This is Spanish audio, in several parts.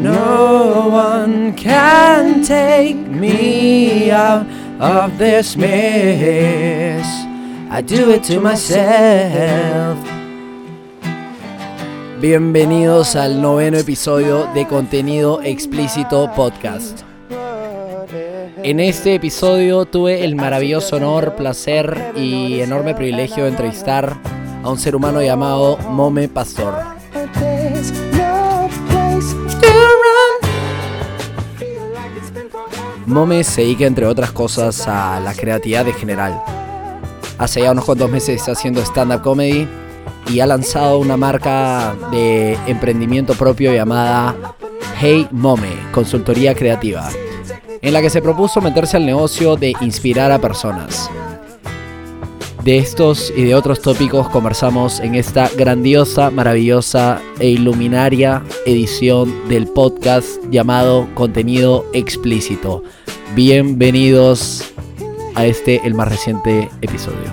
No one can take me out of this mess. I do it to myself. Bienvenidos al noveno episodio de Contenido Explícito Podcast. En este episodio tuve el maravilloso honor, placer y enorme privilegio de entrevistar a un ser humano llamado Mome Pastor. Mome se dedica, entre otras cosas, a la creatividad en general. Hace ya unos cuantos meses está haciendo stand-up comedy y ha lanzado una marca de emprendimiento propio llamada Hey Mome, consultoría creativa, en la que se propuso meterse al negocio de inspirar a personas. De estos y de otros tópicos conversamos en esta grandiosa, maravillosa e iluminaria edición del podcast llamado Contenido Explícito. Bienvenidos a este, el más reciente episodio.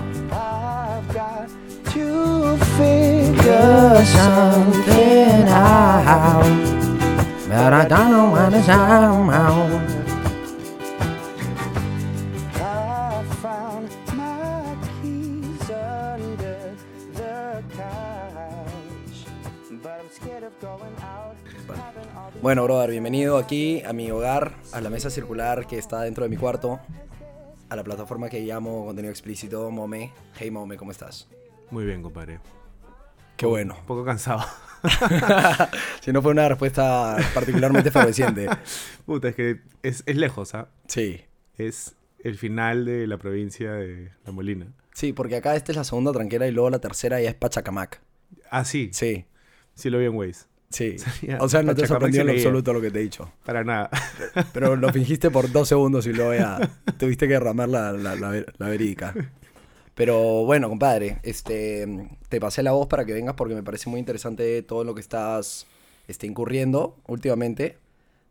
Bueno, brother, bienvenido aquí a mi hogar, a la mesa circular que está dentro de mi cuarto, a la plataforma que llamo Contenido Explícito, Mome. Hey, Mome, ¿cómo estás? Muy bien, compadre. Qué bueno. Un poco cansado. si no fue una respuesta particularmente favoreciente. Puta, es que es, es lejos, ¿ah? Sí. Es el final de la provincia de La Molina. Sí, porque acá esta es la segunda tranquera y luego la tercera ya es Pachacamac. Ah, sí. Sí, Sí lo vi en Waze. Sí. Sería O sea, no te sorprendió en absoluto lo que te he dicho. Para nada. Pero lo fingiste por dos segundos y luego ya tuviste que derramar la, la, la verídica. Pero bueno, compadre, este, te pasé la voz para que vengas porque me parece muy interesante todo lo que estás este, incurriendo últimamente.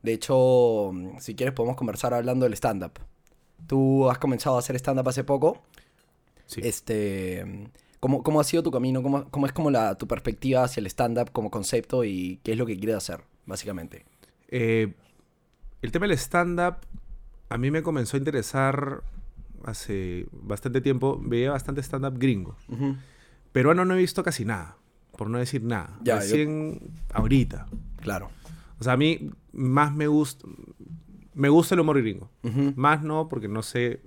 De hecho, si quieres podemos conversar hablando del stand-up. Tú has comenzado a hacer stand-up hace poco. Sí. Este, ¿cómo, ¿Cómo ha sido tu camino? ¿Cómo, cómo es como la, tu perspectiva hacia el stand-up como concepto y qué es lo que quieres hacer, básicamente? Eh, el tema del stand-up a mí me comenzó a interesar hace bastante tiempo. Veía bastante stand-up gringo. Ujú. Peruano no he visto casi nada, por no decir nada. Ya, yo- Recién ahorita. Claro. O sea, a mí más me gusta... Me gusta el humor gringo. Ujú. Más no, porque no sé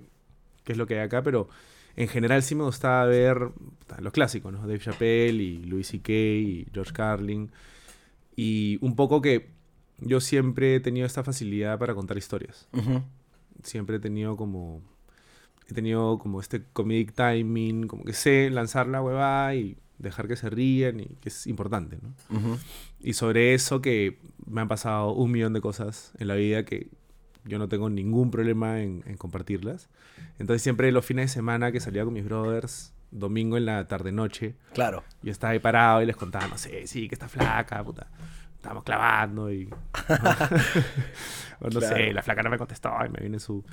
qué es lo que hay acá, pero en general sí me gustaba ver los clásicos, ¿no? Dave Chappelle y Louis C.K. y George Carlin. Y un poco que yo siempre he tenido esta facilidad para contar historias. Siempre he tenido como... He tenido como este comedic timing, como que sé lanzar la huevada y dejar que se rían y que es importante, ¿no? Y sobre eso que me han pasado un millón de cosas en la vida que yo no tengo ningún problema en, en compartirlas. Entonces siempre los fines de semana que salía con mis brothers, domingo en la tarde-noche, Claro. yo estaba ahí parado y les contaba, no sé, sí, que está flaca, puta. Estábamos clavando y... o no sé, Claro. la flaca no me contestó y me vine en su,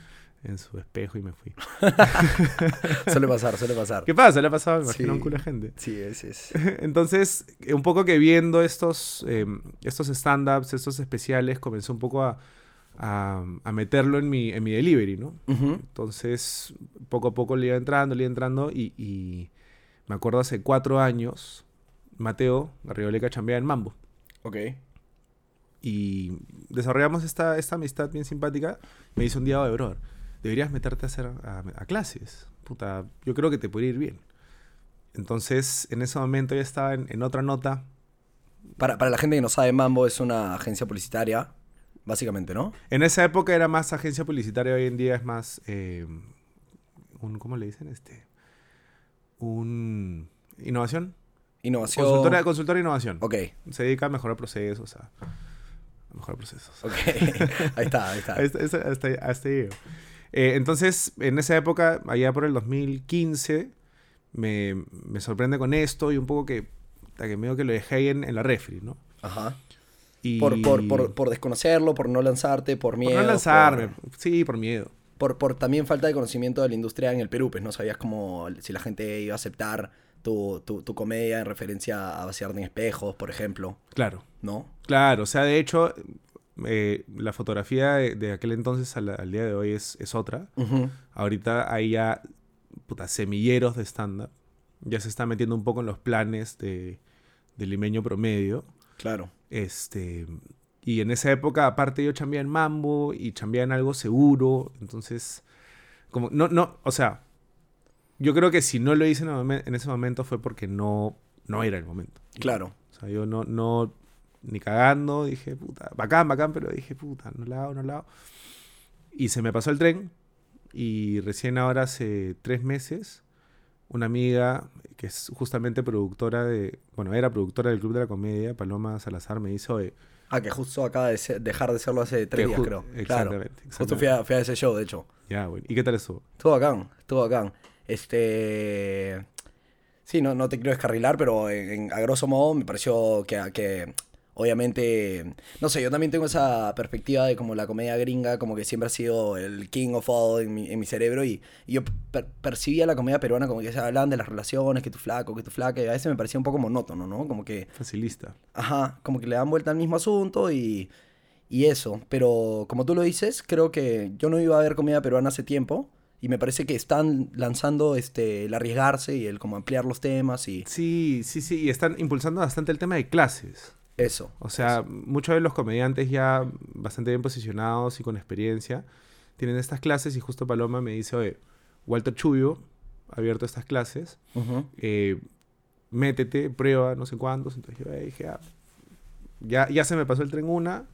en su espejo y me fui. Suele pasar, suele pasar. ¿Qué pasa? Le ha pasado, me imagino, a un Sí. culo de gente. Sí, es, es. Entonces, eh, un poco que viendo estos, eh, estos stand-ups, estos especiales, comencé un poco a, a- a meterlo en mi, en mi delivery, ¿no? Ujú. Entonces, poco a poco le iba entrando, le iba entrando y, y me acuerdo hace cuatro años, Mateo Garrigoleca chambea en Mambo Ok. y desarrollamos esta, esta amistad bien simpática. Me dice un día, de brother, deberías meterte a hacer a, a clases. Puta, yo creo que te podría ir bien. Entonces, en ese momento ya estaba en, en otra nota. Para, para la gente que no sabe, Mambo es una agencia publicitaria, básicamente, ¿no? En esa época era más agencia publicitaria, hoy en día es más eh, un, ¿cómo le dicen? Este, un innovación. Innovación. Consultora, consultora de innovación. Ok, Se dedica a mejorar procesos, a, a mejorar procesos. ok. ahí está, ahí está. Hasta, hasta, hasta, hasta ahí. Eh, entonces, en esa época, allá por el 2015, me, me sorprende con esto y un poco que, puta, que medio que lo dejé ahí en, en la refri, ¿no? Ajá. Y Por, por, por, por desconocerlo, por no lanzarte, por por miedo. no lanzarme. Por, Sí, por miedo. por, por también falta de conocimiento de la industria en el Perú, pues no sabías cómo, si la gente iba a aceptar tu, tu, tu comedia en referencia a vaciarte en espejos, por ejemplo, Claro. ¿no? Claro, o sea, de hecho, eh, la fotografía de, de aquel entonces al, al día de hoy es, es otra. Ahorita hay ya puta, semilleros de stand-up. Ya se está metiendo un poco en los planes de, del limeño promedio. Claro. Este, y en esa época, aparte, yo chambeaba en Mambo y chambeaba en algo seguro. Entonces, como, no, no, o sea, yo creo que si no lo hice en, ese momento fue porque no, no era el momento. Claro. O sea, yo no, no, ni cagando, dije, puta, bacán, bacán, pero dije, puta, no la hago, no la hago. Y se me pasó el tren y recién ahora hace tres meses, una amiga que es justamente productora de, bueno, era productora del Club de la Comedia, Paloma Salazar, me dice, oye, Ah, que justo acaba de ser- dejar de serlo hace tres días, creo. Claro. exactamente, Justo fui a, fui a ese show, de hecho. ya, bueno, ¿y qué tal estuvo? Estuvo bacán, estuvo bacán. Este. Sí, no, no te quiero descarrilar, pero en, en- a grosso modo me pareció que, que, obviamente, no sé, yo también tengo esa perspectiva de como la comedia gringa, como que siempre ha sido el king of all en mi, en mi cerebro y, y yo per- percibía la comedia peruana como que se hablaban de las relaciones, que tu flaco, que tu flaca, y a veces me parecía un poco monótono, ¿no? Como que Facilista. Ajá, como que le dan vuelta al mismo asunto y, y eso. Pero como tú lo dices, creo que yo no iba a ver comedia peruana hace tiempo y me parece que están lanzando este, el arriesgarse y el como ampliar los temas y Sí, sí, sí, y están impulsando bastante el tema de clases. Eso. O sea, muchos de los comediantes ya bastante bien posicionados y con experiencia tienen estas clases y justo Paloma me dice, oye, Walter Chubio ha abierto estas clases, eh, métete, prueba, no sé cuántos. Entonces yo eh, dije, ah, ya, ya se me pasó el tren una,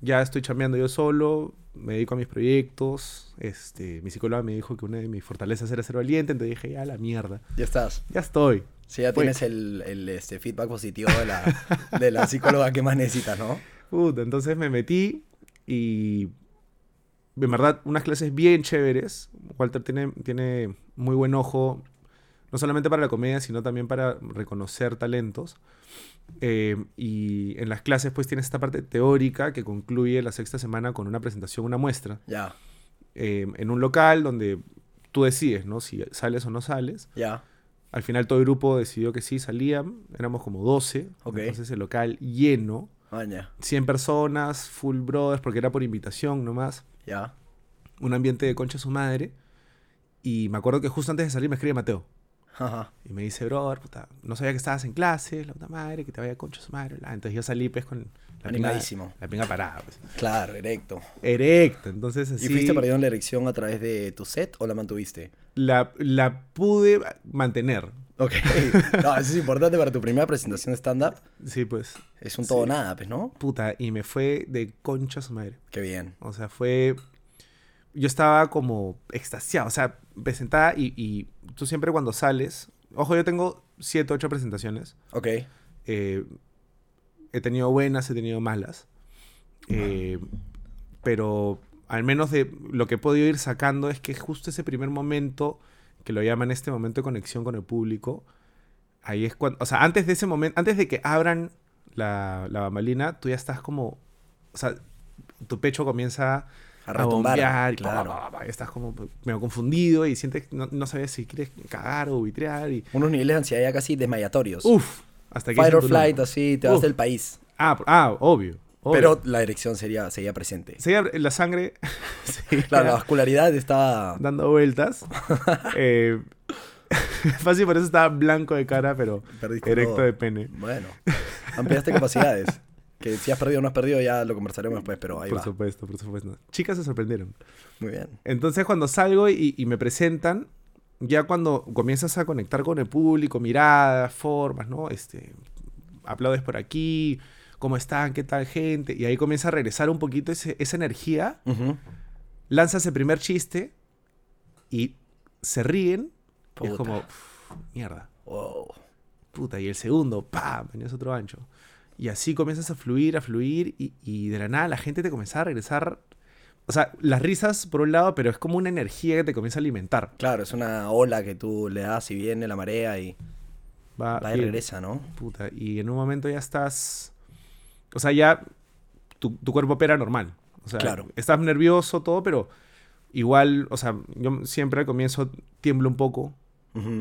ya estoy chambeando yo solo, me dedico a mis proyectos. Este, mi psicóloga me dijo que una de mis fortalezas era ser valiente, entonces dije, ya la mierda, Ya estás. ya estoy. Sí, ya tienes el, el, este, feedback positivo de la, de la psicóloga que más necesitas, ¿no? Puta, entonces me metí y en verdad unas clases bien chéveres. Walter tiene, tiene muy buen ojo, no solamente para la comedia, sino también para reconocer talentos. Eh, y en las clases pues tienes esta parte teórica que concluye la sexta semana con una presentación, una muestra, Ya, eh, en un local donde tú decides, ¿no? Si sales o no sales. ya. Al final todo el grupo decidió que sí, salían, éramos como 12, Ok. entonces el local lleno. Maña. 100 personas, full brothers, porque era por invitación nomás. Ya. Un ambiente de concha su madre. Y me acuerdo que justo antes de salir me escribe Mateo. Ajá. Y me dice, brother, puta, no sabía que estabas en clase, la puta madre, que te vaya concha a su madre. bla". Entonces yo salí pues con la pinga, Animadísimo. la pinga parada, pues. Claro, erecto. Erecta, entonces así. ¿Y fuiste perdiendo la erección a través de tu set o la mantuviste? La, la pude mantener. Ok. No, eso es importante para tu primera presentación de stand-up. Sí, pues. Es un todo Sí. nada, pues, ¿no? Puta, y me fue de concha su madre. Qué bien. O sea, fue. Yo estaba como extasiado. O sea, presentada y, y tú siempre cuando sales. Ojo, yo tengo 7, 8 presentaciones. Ok. Eh, he tenido buenas, he tenido malas. Eh, pero al menos de lo que he podido ir sacando es que justo ese primer momento, que lo llaman este momento de conexión con el público, ahí es cuando. O sea, antes de ese momento, antes de que abran la, la bambalina, tú ya estás como. O sea, tu pecho comienza A retumbar. bombear claro. pa, pa, pa, pa, y estás como medio confundido y sientes que no, no sabes si quieres cagar o vitrear y Unos niveles de ansiedad ya casi desmayatorios. uff hasta que or flight, así, te vas Uf. del país. ah ah obvio, obvio. Pero la erección sería, sería presente. Seguía la sangre Claro, la vascularidad estaba... dando vueltas Eh, fácil por eso estaba blanco de cara pero Perdiste erecto todo. de pene Bueno, ampliaste capacidades. Que si has perdido o no has perdido ya lo conversaremos después, pero ahí por va. supuesto por supuesto chicas se sorprendieron Muy bien. Entonces cuando salgo y, y me presentan, ya cuando comienzas a conectar con el público, miradas, formas, ¿no? Este, aplaudes por aquí, ¿cómo están? ¿Qué tal gente? Y ahí comienza a regresar un poquito ese- esa energía, Ujú. lanzas el primer chiste y se ríen. Y es como, "Uf, mierda, Wow. puta. Y el segundo, ¡pam! Venías otro ancho. Y así comienzas a fluir, a fluir y, y de la nada la gente te comienza a regresar. O sea, las risas por un lado, pero es como una energía que te comienza a alimentar. Claro, es una ola que tú le das y viene la marea y Va, va y regresa, ¿no? Puta, y en un momento ya estás. O sea, ya tu, tu cuerpo opera normal. O sea, Claro. estás nervioso, todo, pero igual, o sea, yo siempre al comienzo tiemblo un poco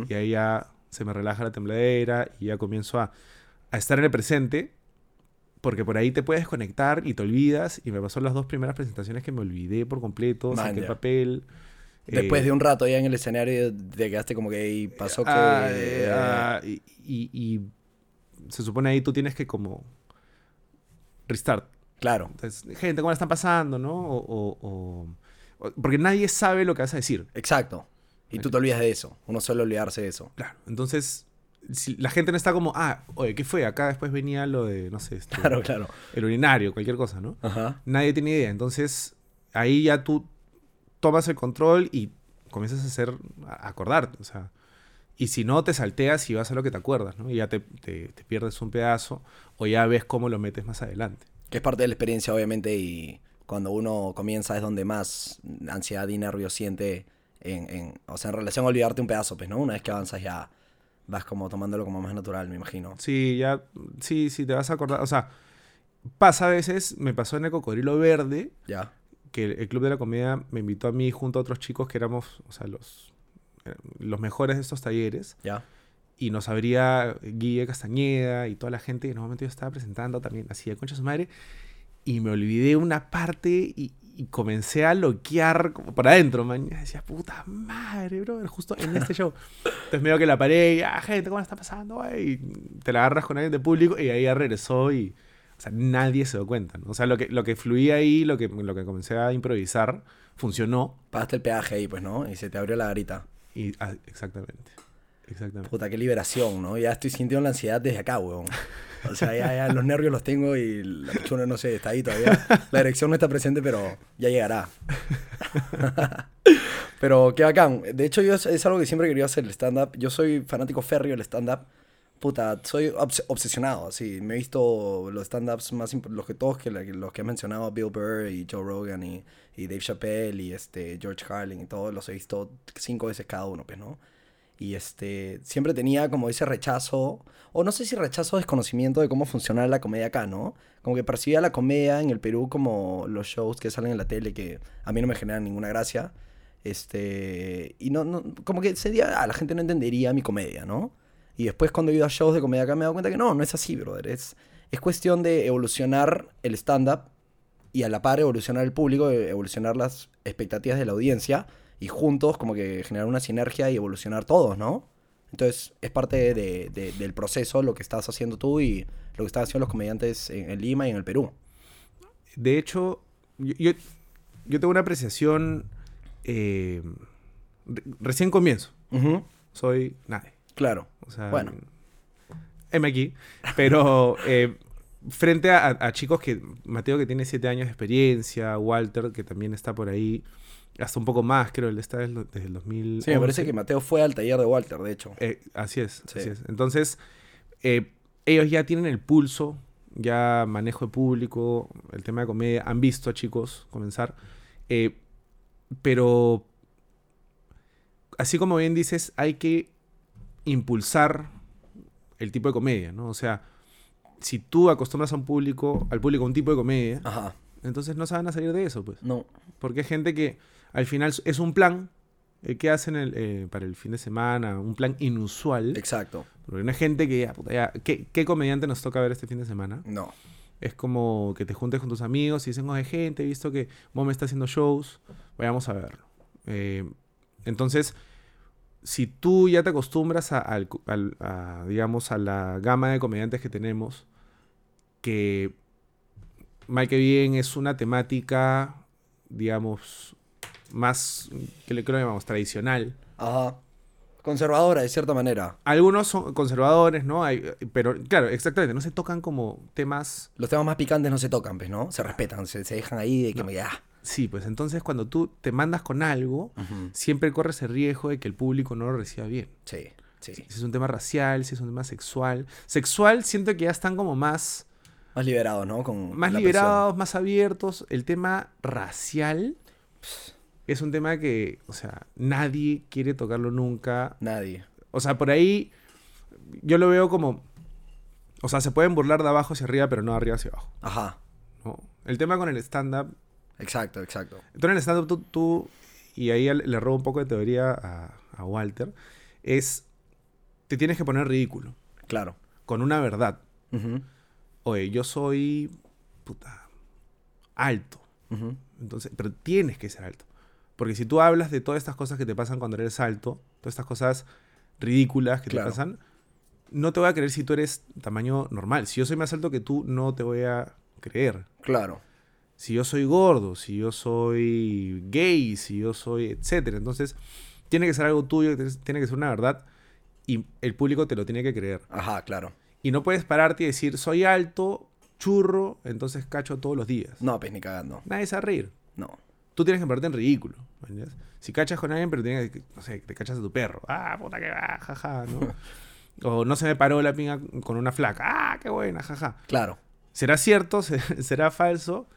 y ahí ya se me relaja la tembladera y ya comienzo a, a estar en el presente, porque por ahí te puedes conectar y te olvidas. Y me pasó las dos primeras presentaciones que me olvidé por completo, Man, saqué ya. papel. Después eh, de un rato ya en el escenario te quedaste como que "Ey, pasó que... ah, eh, ah, y, y- y se supone ahí tú tienes que como restart. Claro, Entonces, gente, ¿cómo la están pasando? ¿No? O- o- o- porque nadie sabe lo que vas a decir. exacto. Y tú te olvidas de eso. Uno suele olvidarse de eso. Claro. Entonces, si la gente no está como, ah, oye, ¿qué fue? Acá después venía lo de, no sé, este, Claro, claro. el urinario, cualquier cosa, ¿no? Ajá. Nadie tiene idea. Entonces, ahí ya tú tomas el control y comienzas a hacer, a acordarte. O sea, y si no, te salteas y vas a lo que te acuerdas, ¿no? Y ya te, te- te pierdes un pedazo o ya ves cómo lo metes más adelante. Que es parte de la experiencia, obviamente, y cuando uno comienza es donde más ansiedad y nervios siente en, en- o sea, en relación a olvidarte un pedazo, pues, ¿no? Una vez que avanzas ya vas como tomándolo como más natural, me imagino. Sí, ya, sí, sí, te vas a acordar. O sea, pasa a veces, me pasó en el Cocodrilo Verde, Ya. que el, el Club de la Comedia me invitó a mí junto a otros chicos que éramos, o sea, los, eh, los mejores de estos talleres. Ya. Y nos abría Guille Castañeda y toda la gente. Y en un momento yo estaba presentando también, así de concha su madre. Y me olvidé una parte y, y comencé a loquear como por adentro, man. Y decía, puta madre, bro, justo en este show. Entonces medio que la paré y, ah, gente, ¿cómo la está pasando? güey?" Y te la agarras con alguien de público y ahí ya regresó y, o sea, nadie se dio cuenta, ¿no? O sea, lo que, lo que fluía ahí, lo que, lo que comencé a improvisar, funcionó. Pagaste el peaje ahí, pues, ¿no? Y se te abrió la garita. Y, ah, exactamente. Exactamente. Puta, qué liberación, ¿no? Ya estoy sintiendo la ansiedad desde acá, weón. O sea, ya, ya los nervios los tengo y la pichuna, no sé, está ahí todavía. La erección no está presente, pero ya llegará. pero qué bacán. De hecho, yo es, es algo que siempre querido hacer, el stand-up. Yo soy fanático férreo del stand-up. Puta, soy obs- obsesionado, sí. Me he visto los stand-ups más los que todos que los que he mencionado, Bill Burr y Joe Rogan y, y Dave Chappelle y este George Carlin y todos los he visto cinco veces cada uno, pues, ¿no? Y este, siempre tenía como ese rechazo, o no sé si rechazo o desconocimiento de cómo funciona la comedia acá, ¿no? Como que percibía la comedia en el Perú como los shows que salen en la tele que a mí no me generan ninguna gracia. Este, y no, no como que sería, ah, la gente no entendería mi comedia, ¿no? Y después cuando he ido a shows de comedia acá me he dado cuenta que no, no es así, brother. Es, es cuestión de evolucionar el stand-up y a la par evolucionar el público, evolucionar las expectativas de la audiencia y juntos como que generar una sinergia y evolucionar todos, ¿no? Entonces es parte de- de- del proceso lo que estás haciendo tú y lo que están haciendo los comediantes en, en Lima y en el Perú. De hecho, yo, yo, yo tengo una apreciación. eh, re- recién comienzo. Soy nadie. Claro. O sea, Bueno. M aquí. Pero eh, frente a, a chicos que. Mateo, que tiene siete años de experiencia. Walter, que también está por ahí. Hasta un poco más, creo. Él está desde, desde el 2000. Sí, me parece que Mateo fue al taller de Walter, de hecho. Eh, así es, Sí. así es. Entonces, eh, ellos ya tienen el pulso, ya manejo de público, el tema de comedia, han visto a chicos comenzar, eh, pero así como bien dices, hay que impulsar el tipo de comedia, ¿no? O sea, si tú acostumbras a un público, al público a un tipo de comedia, Ajá. entonces no van a salir de eso, pues. No. Porque hay gente que al final es un plan el que hacen el, eh, para el fin de semana, un plan inusual. Exacto. Porque hay gente que ya, puta, ya, ¿qué, qué comediante nos toca ver este fin de semana? No. Es como que te juntes con tus amigos y dicen, oye, gente, he visto que Mome está haciendo shows, vayamos a verlo. Eh, entonces, si tú ya te acostumbras a, a, digamos, a la gama de comediantes que tenemos, que mal que bien es una temática, digamos, más, que le creo que llamamos tradicional. Ajá. Conservadora, de cierta manera. Algunos son conservadores, ¿no? Hay, pero, claro, exactamente, no se tocan como temas Los temas más picantes no se tocan, pues, ¿no? Se respetan, se, se dejan ahí de que me ah. Sí, pues entonces cuando tú te mandas con algo, siempre corres el riesgo de que el público no lo reciba bien. Sí, sí. Si es un tema racial, si es un tema sexual. Sexual siento que ya están como más, Más liberados, ¿no? Con más liberados, más abiertos. El tema racial es un tema que, o sea, nadie quiere tocarlo nunca. Nadie. O sea, por ahí yo lo veo como, o sea, se pueden burlar de abajo hacia arriba, pero no de arriba hacia abajo. Ajá. ¿no? El tema con el stand-up Exacto, exacto. Entonces en el stand-up tú, tú- y ahí le robo un poco de teoría a, a Walter, es te tienes que poner ridículo. Claro. Con una verdad. Oye, yo soy. Puta. Alto. Entonces, pero tienes que ser alto. Porque si tú hablas de todas estas cosas que te pasan cuando eres alto, todas estas cosas ridículas que Claro. te pasan, no te voy a creer si tú eres tamaño normal. Si yo soy más alto que tú, no te voy a creer. Claro. Si yo soy gordo, si yo soy gay, si yo soy etcétera. Entonces, tiene que ser algo tuyo, tiene que ser una verdad y el público te lo tiene que creer. Ajá, claro. Y no puedes pararte y decir, soy alto, churro, entonces cacho todos los días. No, pues ni cagando. Nadie se va a reír. No. Tú tienes que ponerte en ridículo. Si cachas con alguien, pero tienes que, no sé, te cachas a tu perro. Ah, puta que va, jaja, ¿no? o no se me paró la pinga con una flaca. Ah, qué buena, jaja. Claro. ¿Será cierto? ¿Se- ¿Será falso?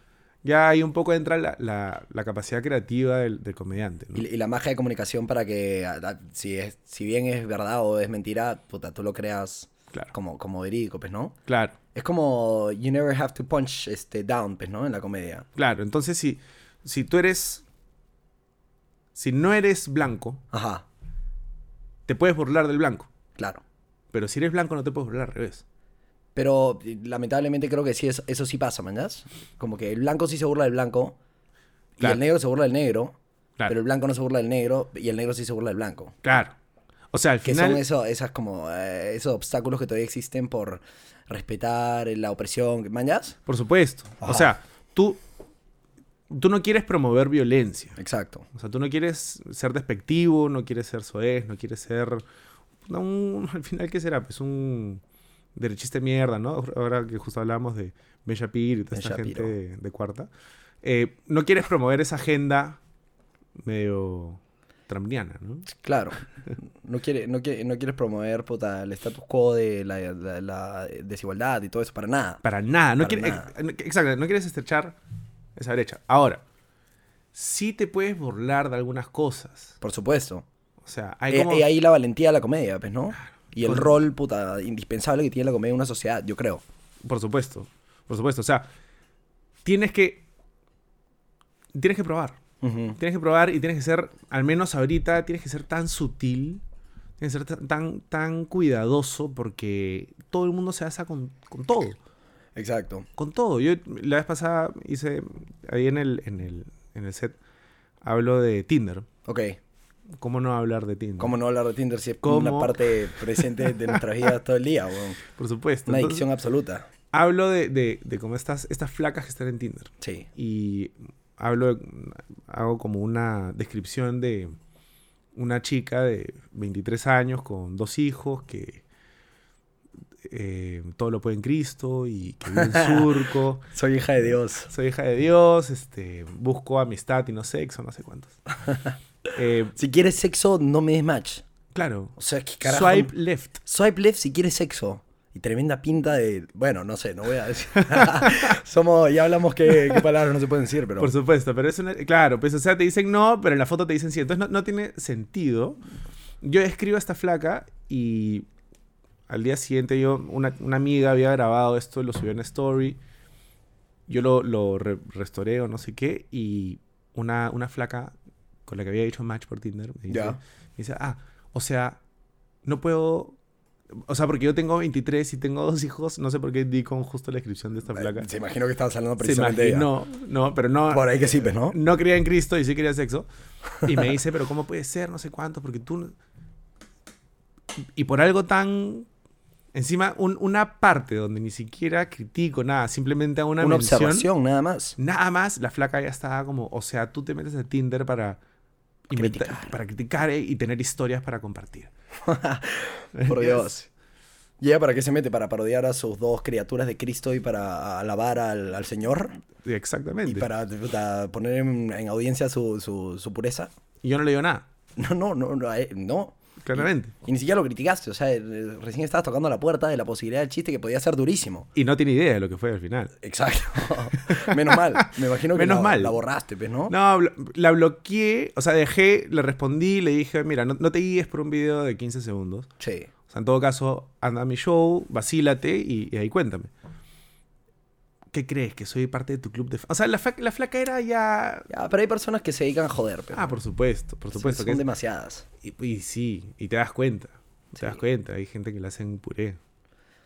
Ya ahí un poco entra la, la- la capacidad creativa del, del comediante. ¿no? Y, y la magia de comunicación para que, si, es, si bien es verdad o es mentira, puta, tú lo creas Claro. como, como verídico, pues, ¿no? Claro, Es como you never have to punch este, down, pues, ¿no? En la comedia. claro. Entonces, si, si tú eres. Si no eres blanco, Ajá, te puedes burlar del blanco. claro. Pero si eres blanco, no te puedes burlar al revés. Pero eh, lamentablemente creo que sí, eso, eso sí pasa, ¿mañas? Como que el blanco sí se burla del blanco y Claro. el negro se burla del negro, Claro. pero el blanco no se burla del negro y el negro sí se burla del blanco. Claro. O sea, al Que final. son eso, esas como eh, esos obstáculos que todavía existen por respetar la opresión, ¿mañas? Por supuesto. Ajá. O sea, tú, tú no quieres promover violencia. Exacto. O sea, tú no quieres ser despectivo, no quieres ser soez, no quieres ser... no, un- al final, ¿qué será? Pues un derechista de mierda, ¿no? Ahora que justo hablamos de Ben Shapiro y toda Ben esta Shapiro. gente de, de cuarta. Eh, no quieres promover esa agenda medio trampiana, ¿no? Claro. No, quiere, no, quiere, no quieres promover puta, el status quo de la, la- la desigualdad y todo eso para nada. Para nada. No Para quiere- nada. ex- exacto, no quieres estrechar esa brecha. Ahora, sí te puedes burlar de algunas cosas. Por supuesto. O sea, hay Y, como... ahí la valentía de la comedia, pues, ¿no? Y el rol, puta, indispensable que tiene la comedia en una sociedad, yo creo. Por supuesto, por supuesto. O sea, tienes que... Tienes que probar. Tienes que probar y tienes que ser, al menos ahorita, tienes que ser tan sutil, tienes que ser tan, tan, tan cuidadoso porque todo el mundo se asa con, con todo. Exacto. Con todo. Yo la vez pasada hice, ahí en el, en el, en el set, hablo de Tinder. Ok. ¿Cómo no hablar de Tinder? ¿Cómo no hablar de Tinder si es ¿Cómo? una parte presente de nuestras vidas todo el día? Por supuesto. Una Entonces, adicción absoluta. hablo de, de, de cómo estas, estas flacas que están en Tinder. Sí. y hablo, de- hago como una descripción de una chica de 23 años con dos hijos que eh, todo lo puede en Cristo y que vive en surco. Soy hija de Dios. Soy hija de Dios, este, busco amistad y no sexo, no sé cuántos. Eh, Si quieres sexo, no me des match. claro. O sea, ¿qué carajo? Swipe left. Swipe left si quieres sexo. Y tremenda pinta de. Bueno, no sé, no voy a decir. Somos. Ya hablamos qué palabras no se pueden decir, pero. Por supuesto, pero es una... Claro, pues o sea, te dicen no, pero en la foto te dicen sí. Entonces no, no tiene sentido. Yo escribo a esta flaca y al día siguiente yo, una, una amiga había grabado esto, lo subió en story. Yo lo, lo re- restauré o no sé qué y una, una flaca con la que había hecho match por Tinder me dice, Ya. me dice, ah, o sea, no puedo... O sea, porque yo tengo 23 y tengo dos hijos, no sé por qué di con justo la descripción de esta flaca. Se imagino que estabas hablando precisamente de ella. imaginó, no, pero no, Por ahí que sí, pues, ¿no? no creía en Cristo y sí quería sexo. Y me dice, pero ¿cómo puede ser? No sé cuánto, porque tú... no-". Y por algo tan... Encima, un- una parte donde ni siquiera critico nada, simplemente hago una, Una mención. observación, nada más. Nada más, la flaca ya estaba como, o sea, tú te metes a Tinder para... Criticar. Para criticar eh, y tener historias para compartir. Por Dios. ¿Y ella para qué se mete? ¿Para parodiar a sus dos criaturas de Cristo y para alabar al, al Señor? Exactamente. ¿Y para, poner en, en audiencia su, su, su pureza? Y yo no le digo nada, No, no, no, no. eh, no. Claramente. Y ni siquiera lo criticaste. O sea, eh, recién estabas tocando la puerta de la posibilidad del chiste que podía ser durísimo. Y no tiene idea de lo que fue al final. Exacto. Menos mal. Me imagino que Menos la, mal. la borraste, pues, ¿no? No, la bloqueé, o sea, dejé, le respondí, le dije, mira, no, no te guíes por un video de 15 segundos. Sí. O sea, en todo caso, anda a mi show, vacílate y, y ahí cuéntame. ¿Qué crees? ¿Que soy parte de tu club de fans? O sea, la, la flaca era ya... Ya, pero hay personas que se dedican a joder, pero Ah, por supuesto, por supuesto. Son que es- demasiadas. y, y sí, y te das cuenta. Te das cuenta, hay gente que le hacen puré.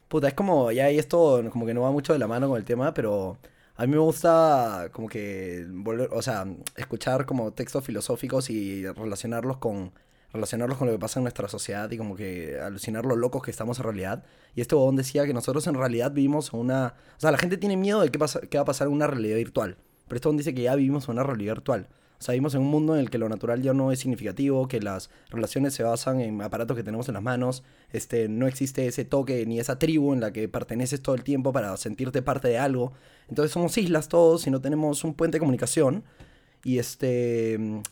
Puta, es como, ya y esto como que no va mucho de la mano con el tema, pero a mí me gusta como que volver, o sea, escuchar como textos filosóficos y relacionarlos con relacionarlos con lo que pasa en nuestra sociedad y como que alucinar lo locos que estamos en realidad. Y este bobón decía que nosotros en realidad vivimos una... O sea, la gente tiene miedo de qué, pasa, qué va a pasar en una realidad virtual. Pero este bobón dice que ya vivimos en una realidad virtual. O sea, vivimos en un mundo en el que lo natural ya no es significativo, que las relaciones se basan en aparatos que tenemos en las manos, este, no existe ese toque ni esa tribu en la que perteneces todo el tiempo para sentirte parte de algo. Entonces somos islas todos y no tenemos un puente de comunicación. Y este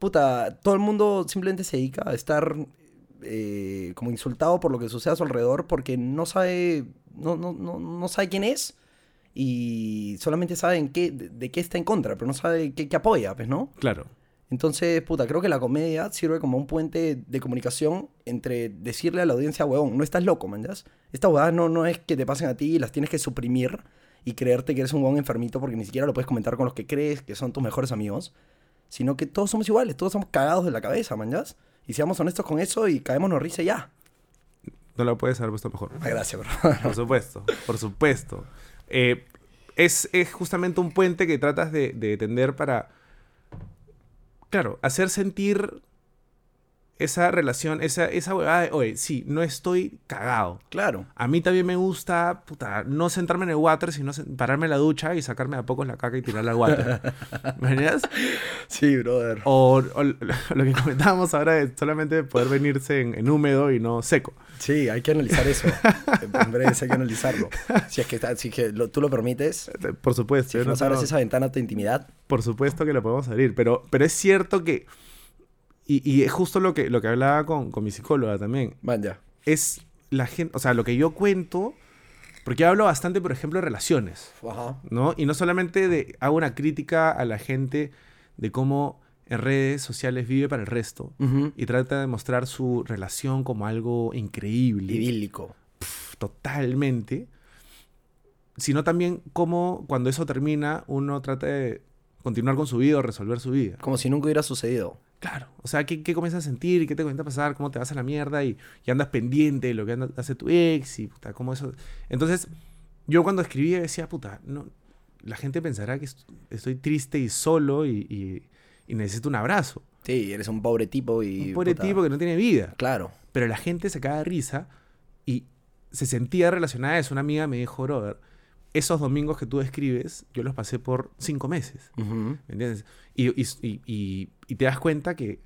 puta, todo el mundo simplemente se dedica a estar eh, como insultado por lo que sucede a su alrededor porque no sabe, no, no, no, no sabe quién es y solamente sabe en qué, de, de qué está en contra, pero no sabe qué, qué apoya, pues, ¿no? Claro. Entonces, puta, creo que la comedia sirve como un puente de comunicación entre decirle a la audiencia, huevón, no estás loco, man. Estas huevadas no, no es que te pasen a ti y las tienes que suprimir y creerte que eres un huevón enfermito porque ni siquiera lo puedes comentar con los que crees que son tus mejores amigos, sino que todos somos iguales, todos somos cagados de la cabeza, man, ¿ya? Y seamos honestos con eso y caémonos risa ya. No lo puedes haber puesto mejor. Ah, gracias, bro. Por supuesto, por supuesto. Eh, es, es justamente un puente que tratas de, de tender para, claro, hacer sentir esa relación, esa, esa huevada de, oye, sí, no estoy cagado. claro. A mí también me gusta, puta, no sentarme en el water, sino pararme en la ducha y sacarme a pocos la caca y tirarla al water. ¿Me entiendes? Sí, brother. O, o lo que comentábamos ahora es solamente poder venirse en, en húmedo y no seco. Sí, hay que analizar eso. en breve hay que analizarlo. Si es que, si es que lo- tú lo permites, Eh, Por supuesto. si no abres esa ventana a tu intimidad, Por supuesto que lo podemos abrir, pero, pero es cierto que, y, y es justo lo que, lo que hablaba con, con mi psicóloga también, man, ya. es la gente, o sea, lo que yo cuento, porque yo hablo bastante, por ejemplo, de relaciones, Ajá. ¿no? Y no solamente de, hago una crítica a la gente de cómo en redes sociales vive para el resto y trata de mostrar su relación como algo increíble, Idílico. totalmente, sino también cómo cuando eso termina uno trata de continuar con su vida o resolver su vida. Como si nunca hubiera sucedido. Claro, o sea, ¿qué, qué comienzas a sentir? ¿Qué te comienza a pasar? ¿Cómo te vas a la mierda? Y, y andas pendiente de lo que anda- hace tu ex y puta, cómo eso... Entonces, yo cuando escribía decía, puta, no, la gente pensará que est- estoy triste y solo y, y- y necesito un abrazo. Sí, eres un pobre tipo y... Un pobre puta, tipo que no tiene vida. Claro. Pero la gente se caga de risa y se sentía relacionada a eso. Una amiga me dijo, brother, esos domingos que tú escribes, yo los pasé por cinco meses. ¿Me entiendes? Y, y- y- y- y te das cuenta que,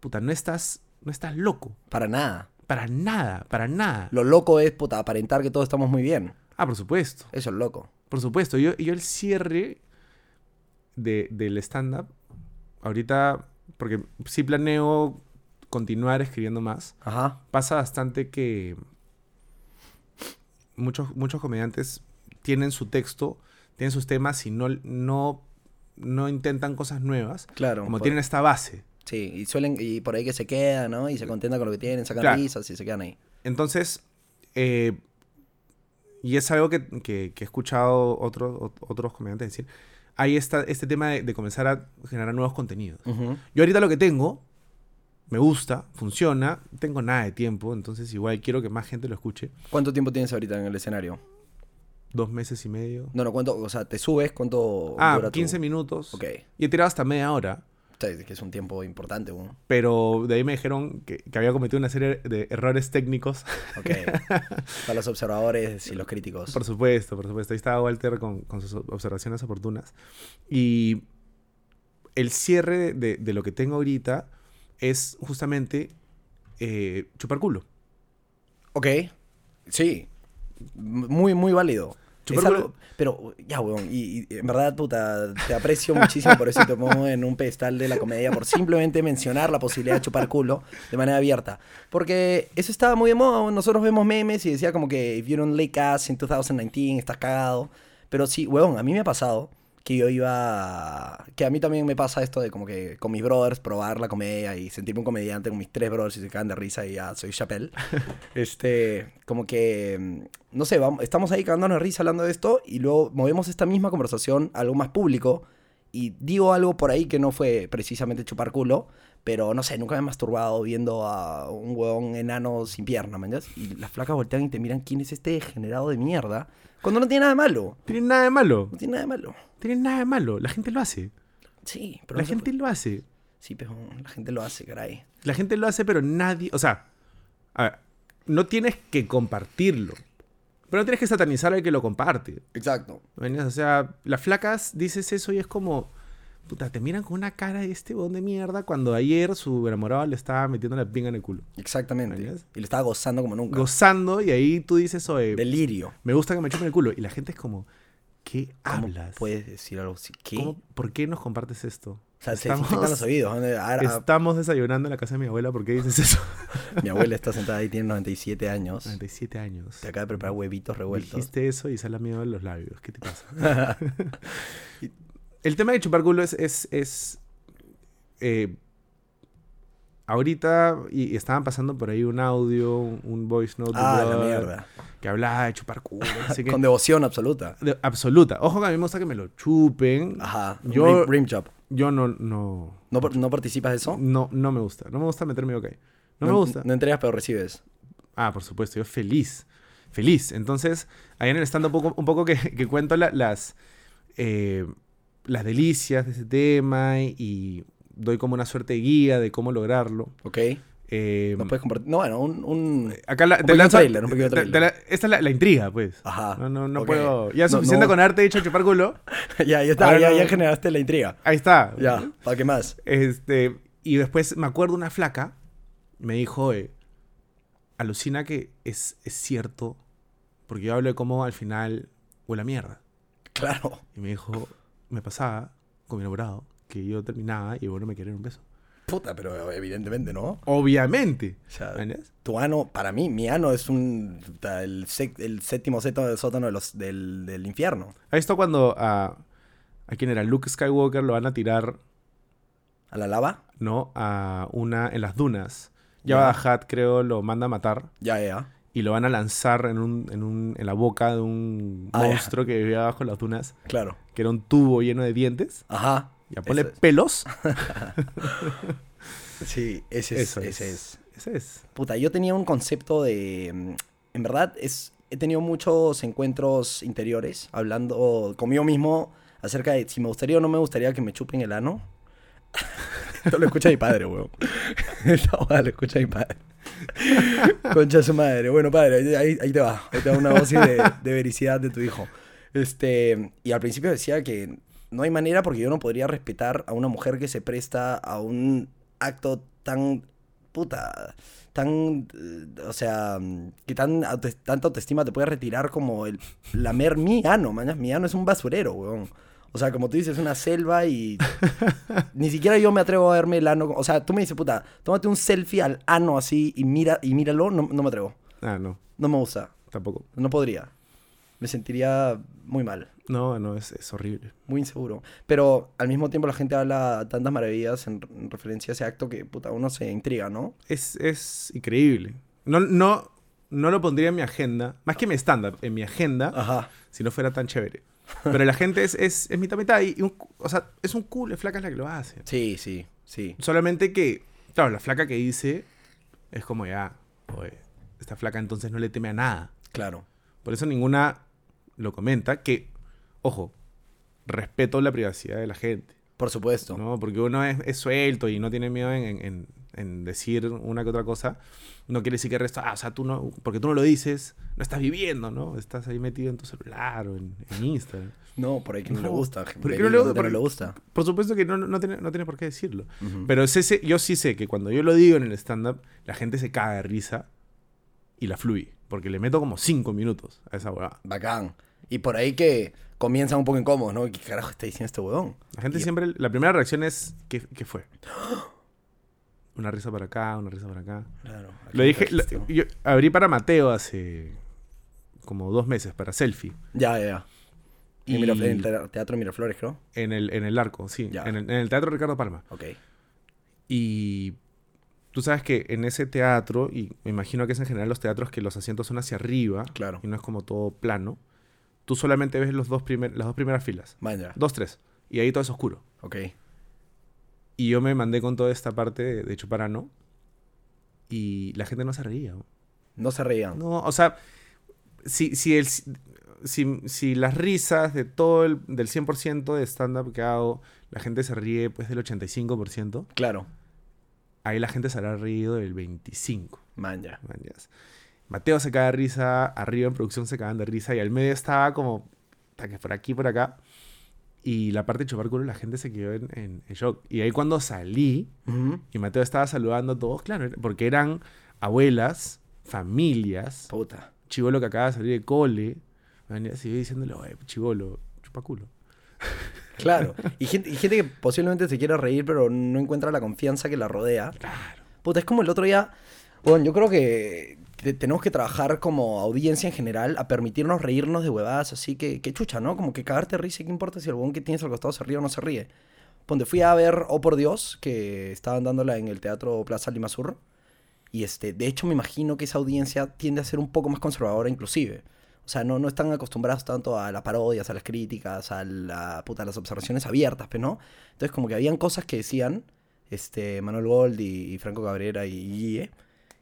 puta, no estás, no estás loco. Para nada. Para nada, para nada. Lo loco es, puta, aparentar que todos estamos muy bien. Ah, por supuesto. Eso es loco. Por supuesto. Yo, yo el cierre de, del stand-up, ahorita, porque sí planeo continuar escribiendo más, Ajá. pasa bastante que muchos, muchos comediantes tienen su texto, tienen sus temas y no, no, no intentan cosas nuevas, Claro. como por- tienen esta base. Sí, y suelen... Y por ahí que se quedan, ¿no? Y se contentan con lo que tienen, sacan Claro. risas y se quedan ahí. Entonces, eh, y es algo que, que- que he escuchado otros ot- otros comediantes decir, hay esta, este tema de, de comenzar a generar nuevos contenidos. Yo ahorita lo que tengo, me gusta, funciona, tengo nada de tiempo, entonces igual quiero que más gente lo escuche. ¿Cuánto tiempo tienes ahorita en el escenario? Dos meses y medio. No, no, ¿cuánto? O sea, te subes, ¿cuánto Ah, dura tu- 15 minutos. Ok. Y he tirado hasta media hora. O sea, que es un tiempo importante, ¿no? Pero de ahí me dijeron que, que había cometido una serie de errores técnicos. Ok. Para los observadores y los críticos. Por supuesto, por supuesto. Ahí estaba Walter con, con sus observaciones oportunas. Y el cierre de, de- de lo que tengo ahorita es justamente eh, chupar culo. Ok. Sí. Muy, muy válido. Chupar Es culo- algo- pero, ya, weón, y, y en verdad, puta, te aprecio muchísimo por eso te pongo en un pedestal de la comedia por simplemente mencionar la posibilidad de chupar culo de manera abierta. Porque eso estaba muy de moda, nosotros vemos memes y decía como que if you don't lick ass in 2019, estás cagado. Pero sí, weón, a mí me ha pasado que yo iba... Que a mí también me pasa esto de como que con mis brothers probar la comedia y sentirme un comediante con mis tres brothers y se cagan de risa y ya soy Chappelle. este, como que, mm, no sé, vamos, estamos ahí cagándonos de risa hablando de esto y luego movemos esta misma conversación a algo más público y digo algo por ahí que no fue precisamente chupar culo, pero no sé, nunca me he masturbado viendo a un huevón enano sin pierna, ¿me entiendes? Y las flacas voltean y te miran quién es este degenerado de mierda, cuando no tiene nada de malo. Tiene nada de malo. No tiene nada de malo. Tiene nada de malo. La gente lo hace. Sí, pero La no gente puede- lo hace. Sí, pero la gente lo hace, caray. La gente lo hace, pero nadie. O sea, a ver, no tienes que compartirlo. Pero no tienes que satanizar al que lo comparte. Exacto. O sea, las flacas dices eso y es como. Puta, te miran con una cara de este bodón de mierda cuando ayer su enamorado le estaba metiendo la pinga en el culo. Exactamente. Y lo estaba gozando como nunca. Gozando y ahí tú dices, oye, Delirio. me gusta que me chupen el culo. Y la gente es como, ¿qué ¿Cómo hablas? puedes decir algo así? ¿Qué? ¿Cómo- ¿Por qué nos compartes esto? O sea, se Estamos- infectan los oídos. Estamos desayunando en la casa de mi abuela, ¿por qué dices eso? Mi abuela está sentada ahí, tiene 97 años. 97 años. Te acaba de preparar huevitos revueltos. Dijiste eso y sale miedo en los labios. ¿Qué te pasa? El tema de chupar culo es. es, es, eh, ahorita y, y estaban pasando por ahí un audio, un, un voice note Ah, la mierda. que hablaba de chupar culo. Así que, Con devoción absoluta. de- absoluta. Ojo que a mí me gusta que me lo chupen. Ajá. Yo- Yo, rim, rim job. Yo no, no, ¿No, par- ¿No participas de eso? no, no me gusta. No me gusta meterme ok. No, me gusta. No entregas, pero recibes. Ah, por supuesto, yo feliz. Feliz. Entonces, ahí en el stand un poco, un poco que, que cuento la- las, eh, las delicias de ese tema y, y doy como una suerte de guía de cómo lograrlo. ¿Ok? Eh, ¿No puedes compartir? No, bueno, un... un... acá la, un te lanzo- un pequeño te- te- tráiler. esta es la, la intriga, pues. Ajá. No, no, no puedo. Ya es No, suficiente no. con haberte dicho chupar culo. ya, ya está. Ya, no- ya generaste la intriga. Ahí está. Ya, ¿para qué más? Este, y después me acuerdo una flaca, me dijo, eh, alucina que es, es cierto, porque yo hablo de cómo al final huele a mierda. Claro. Y me dijo, me pasaba con mi enamorado, que yo terminaba y bueno, me quería un beso. Puta, pero evidentemente, ¿no? Obviamente. Tu ano, para mí, mi ano es un... El, el séptimo sótano, sótano de los, del, del infierno. ¿Has visto cuando a, a quién era? Luke Skywalker lo van a tirar, ¿A la lava? ¿no? A una, en las dunas. Ya. Jabba the Hutt, creo, lo manda a matar. Ya, ya. Y lo van a lanzar en, un, en, un, en la boca de un Ah, monstruo que vivía abajo en las dunas. Claro. que era un tubo lleno de dientes. Ajá. Ya ponle es. pelos. Sí, ese es. Eso ese es. Ese es. Puta, yo tenía un concepto de. mm, En verdad, es, he tenido muchos encuentros interiores hablando conmigo mismo acerca de si me gustaría o no me gustaría que me chupen el ano. Esto lo escucha mi padre, weón. Hueá lo escucha mi padre. Concha su madre. Bueno, padre, ahí, ahí te va. Ahí te va una dosis de, de vericidad de tu hijo. Este, y al principio decía que no hay manera porque yo no podría respetar a una mujer que se presta a un acto tan puta, tan, eh, o sea, que tan tanta autoestima te puede retirar como el lamer mi ano, mañas, mi ano es un basurero, weón. O sea, como tú dices, es una selva y ni siquiera yo me atrevo a verme el ano. O sea, tú me dices, puta, tómate un selfie al ano así y mira y míralo, no, no me atrevo. Ah, no. No me gusta, Tampoco. no podría. Me sentiría muy mal, No, no, es, es horrible. muy inseguro. Pero al mismo tiempo la gente habla tantas maravillas en, en referencia a ese acto que, puta, uno se intriga, ¿no? Es, es increíble. No, no, no lo pondría en mi agenda. Más que mi stand-up, en mi agenda, Ajá. si no fuera tan chévere. Pero la gente es, es, es mitad mitad. Y, un o sea, es un culo, es flaca la que lo hace. Sí, sí, sí. Solamente que, claro, la flaca que dice es como ya, oye, esta flaca entonces no le teme a nada. Claro. Por eso ninguna lo comenta, que, ojo, respeto la privacidad de la gente, Por supuesto. ¿no? Porque uno es, es suelto y no tiene miedo en, en- en- decir una que otra cosa. No quiere decir que el resto, ah, o sea, tú no, porque tú no lo dices, no estás viviendo, ¿no? Estás ahí metido en tu celular o en, en Instagram. No, por ahí que no, le No, gusta. ¿por qué no le- por- no le gusta. Por supuesto que no, no, tiene, no tiene por qué decirlo. Ujú. Pero sé- sé- yo sí sé que cuando yo lo digo en el stand-up, la gente se caga de risa y la fluye. Porque le meto como cinco minutos a esa huevada. Bacán. Y por ahí que comienzan un poco incómodos, ¿no? ¿Qué carajo está diciendo este huevón? La gente Y- siempre, la primera reacción es, ¿qué, qué fue? Una risa para acá, una risa para acá. Claro. Lo dije, lo- yo abrí para Mateo hace como dos meses para selfie. Ya, ya, ya. En, el te- Teatro Miraflores, creo. En el, en el arco, sí. En el, en el Teatro Ricardo Palma. Ok. Y tú sabes que en ese teatro, y me imagino que es en general los teatros que los asientos son hacia arriba Claro. y no es como todo plano, tú solamente ves los dos primer- las dos primeras filas. Maña. Dos, tres. y ahí todo es oscuro. Ok. Y yo me mandé con toda esta parte de, de Chuparano y la gente no se reía. ¿no? Se reían. No, o sea, si, si, el, si, si las risas de todo el, del 100% de stand-up que hago, la gente se ríe pues del 85%, Claro. ahí la gente se habrá reído del 25%. Man, ya. man, ya. Mateo se cae de risa, arriba en producción se cagan de risa y al medio estaba como, que por aquí, por acá. Y la parte de chupar culo la gente se quedó en, en- en shock. Y ahí cuando salí y Mateo estaba saludando a todos, claro, porque eran abuelas, familias, Puta. chivolo que acaba de salir de cole, ya sigue diciéndole, oye, chivolo, chupa culo. Claro. Y gente, y gente que posiblemente se quiera reír, pero no encuentra la confianza que la rodea. Claro. Puta, es como el otro día. Bueno, yo creo que te- tenemos que trabajar como audiencia en general a permitirnos reírnos de huevadas así que, que chucha, ¿no? Como que cagarte risa, ¿qué importa si el huevón que tienes al costado se ríe o no se ríe? Ponte, fui a ver Oh por Dios, que estaban dándola en el Teatro Plaza Lima Sur. Y este, de hecho me imagino que esa audiencia tiende a ser un poco más conservadora inclusive. O sea, no, no están acostumbrados tanto a las parodias, a las críticas, a, la, puta, a las observaciones abiertas, pero no. Entonces como que habían cosas que decían este, Manuel Gold y, y Franco Cabrera y Guille,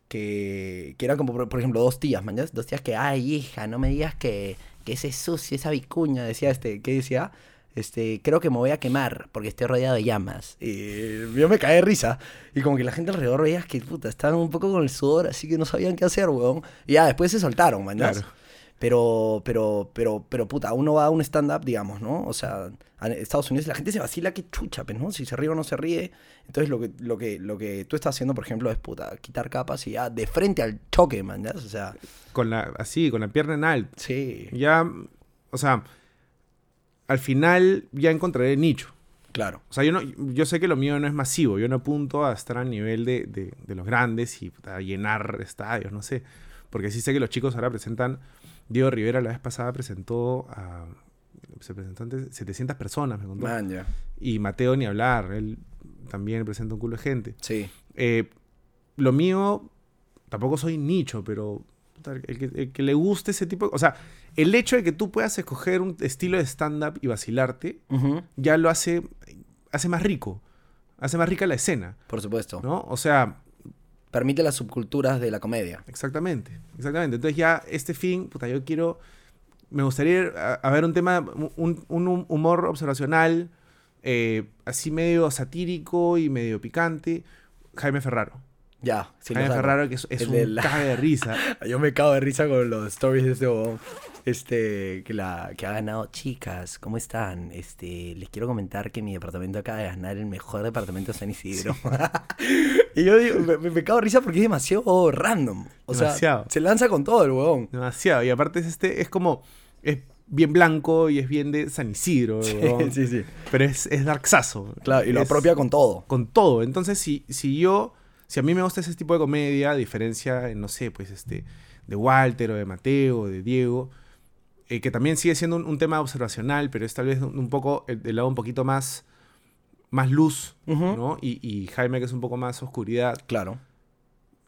que, que eran como, por, por ejemplo, dos tías, mañana Dos tías que, ay, hija, no me digas que, que ese sucio, esa vicuña, decía este, ¿qué decía? Este, creo que me voy a quemar porque estoy rodeado de llamas. Y yo me caí de risa. Y como que la gente alrededor veía que, puta, estaban un poco con el sudor, así que no sabían qué hacer, weón. Y ya, después se soltaron, mañana Claro. Pero, pero, pero, pero, puta, uno va a un stand-up, digamos, ¿no? O sea, a Estados Unidos la gente se vacila que chucha, pues, ¿no? Si se ríe o no se ríe. Entonces lo que, lo que, lo que tú estás haciendo, por ejemplo, es, puta, quitar capas y ya de frente al choque, man, ¿ya? O sea, Con la, así, con la pierna en alto. sí, Ya, o sea, al final ya encontraré nicho. claro. O sea, yo, no, yo sé que lo mío no es masivo. Yo no apunto a estar al nivel de, de- de los grandes y puta, llenar estadios, no sé. Porque sí sé que los chicos ahora presentan. Diego Rivera la vez pasada presentó a. Se presentó ante 700 personas, me contó. Man. Y Mateo ni hablar. Él también presenta un culo de gente. Sí, Eh, lo mío, tampoco soy nicho, pero el que, el que le guste ese tipo de... O sea, el hecho de que tú puedas escoger un estilo de stand-up y vacilarte, ya lo hace, hace más rico. Hace más rica la escena, por supuesto. ¿no? O sea, Permite las subculturas de la comedia. exactamente, exactamente. Entonces ya este fin, puta, yo quiero... Me gustaría ir a, a ver un tema, un, un humor observacional, eh, así medio satírico y medio picante. Jaime Ferraro. Ya, sí Jaime. Ferraro, que es, es un la- cague de risa. Yo me cago de risa con los stories de este huevón. Este, que, la, que ha ganado. Chicas, ¿cómo están? Este, les quiero comentar que mi departamento acaba de ganar el mejor departamento de San Isidro. y yo digo, me, me- me cago risa porque es demasiado random. O Demasiado. sea, se lanza con todo el huevón. Demasiado. Y aparte es este, es como, es bien blanco y es bien de San Isidro, weón. sí, sí. pero es, es darksazo. Claro, y lo Es apropia con todo. con todo. Entonces, si, si yo, si a mí me gusta ese tipo de comedia, a diferencia, no sé, pues este, de Walter o de Mateo o de Diego, eh, que también sigue siendo un, un tema observacional, pero es tal vez un, un poco, el, del lado un poquito más, más luz. ¿no? Y, y Jaime, que es un poco más oscuridad. Claro.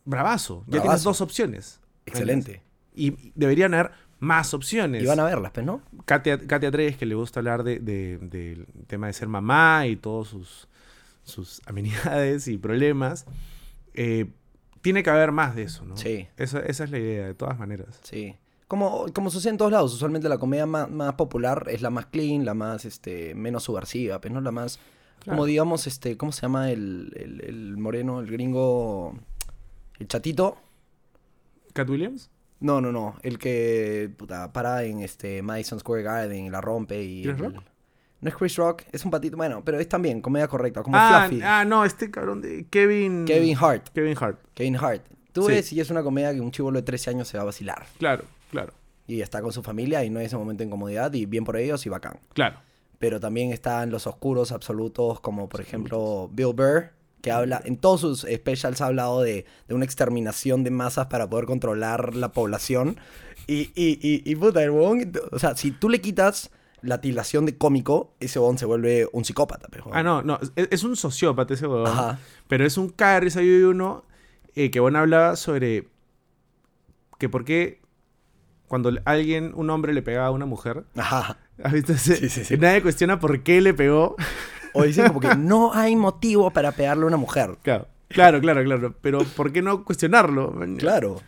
Bravazo. Ya tienes dos opciones. Excelente. Y deberían haber más opciones. Y van a verlas, pues, ¿no? Katia, Katia Tres, que le gusta hablar de, de- del tema de ser mamá y todos sus, sus amenidades y problemas. eh, tiene que haber más de eso, ¿no? Sí. Esa, esa es la idea, de todas maneras. Sí. Como, como sucede en todos lados, usualmente la comedia más, más popular es la más clean, la más este, menos subversiva, pero no la más. Como digamos, este, ¿cómo se llama el, el, el moreno, el gringo? El chatito. ¿Cat Williams? No, no, no. El que puta, para en este Madison Square Garden y la rompe y. ¿Chris el- Rock? No es Chris Rock, es un patito. Bueno, pero es también comedia correcta, como Ah, Fluffy. ah, no, este cabrón de Kevin... Kevin Hart. Kevin Hart. Kevin Hart. Tú Sí. ves y es una comedia que un chivolo de 13 años se va a vacilar. Claro, claro, Y está con su familia y no hay ese momento de incomodidad y bien por ellos y bacán. claro. pero también están los oscuros absolutos, como por ejemplo Bill Burr, que habla, en todos sus specials ha hablado de, de una exterminación de masas para poder controlar la población. Y, y, y, y puta, el huevón, o sea, si tú le quitas la tildación de cómico, ese huevón se vuelve un psicópata. Pero, Ah, no, no, es, es un sociópata ese huevón. Ajá. Pero es un. Yo vi uno eh, que bueno hablaba sobre que por qué cuando alguien, un hombre le pegaba a una mujer. Ajá. ¿Has visto ese? Sí, sí, sí. Nadie cuestiona por qué le pegó. O dicen como que no hay motivo para pegarle a una mujer. Claro, claro, claro, claro. Pero ¿por qué no cuestionarlo? Claro.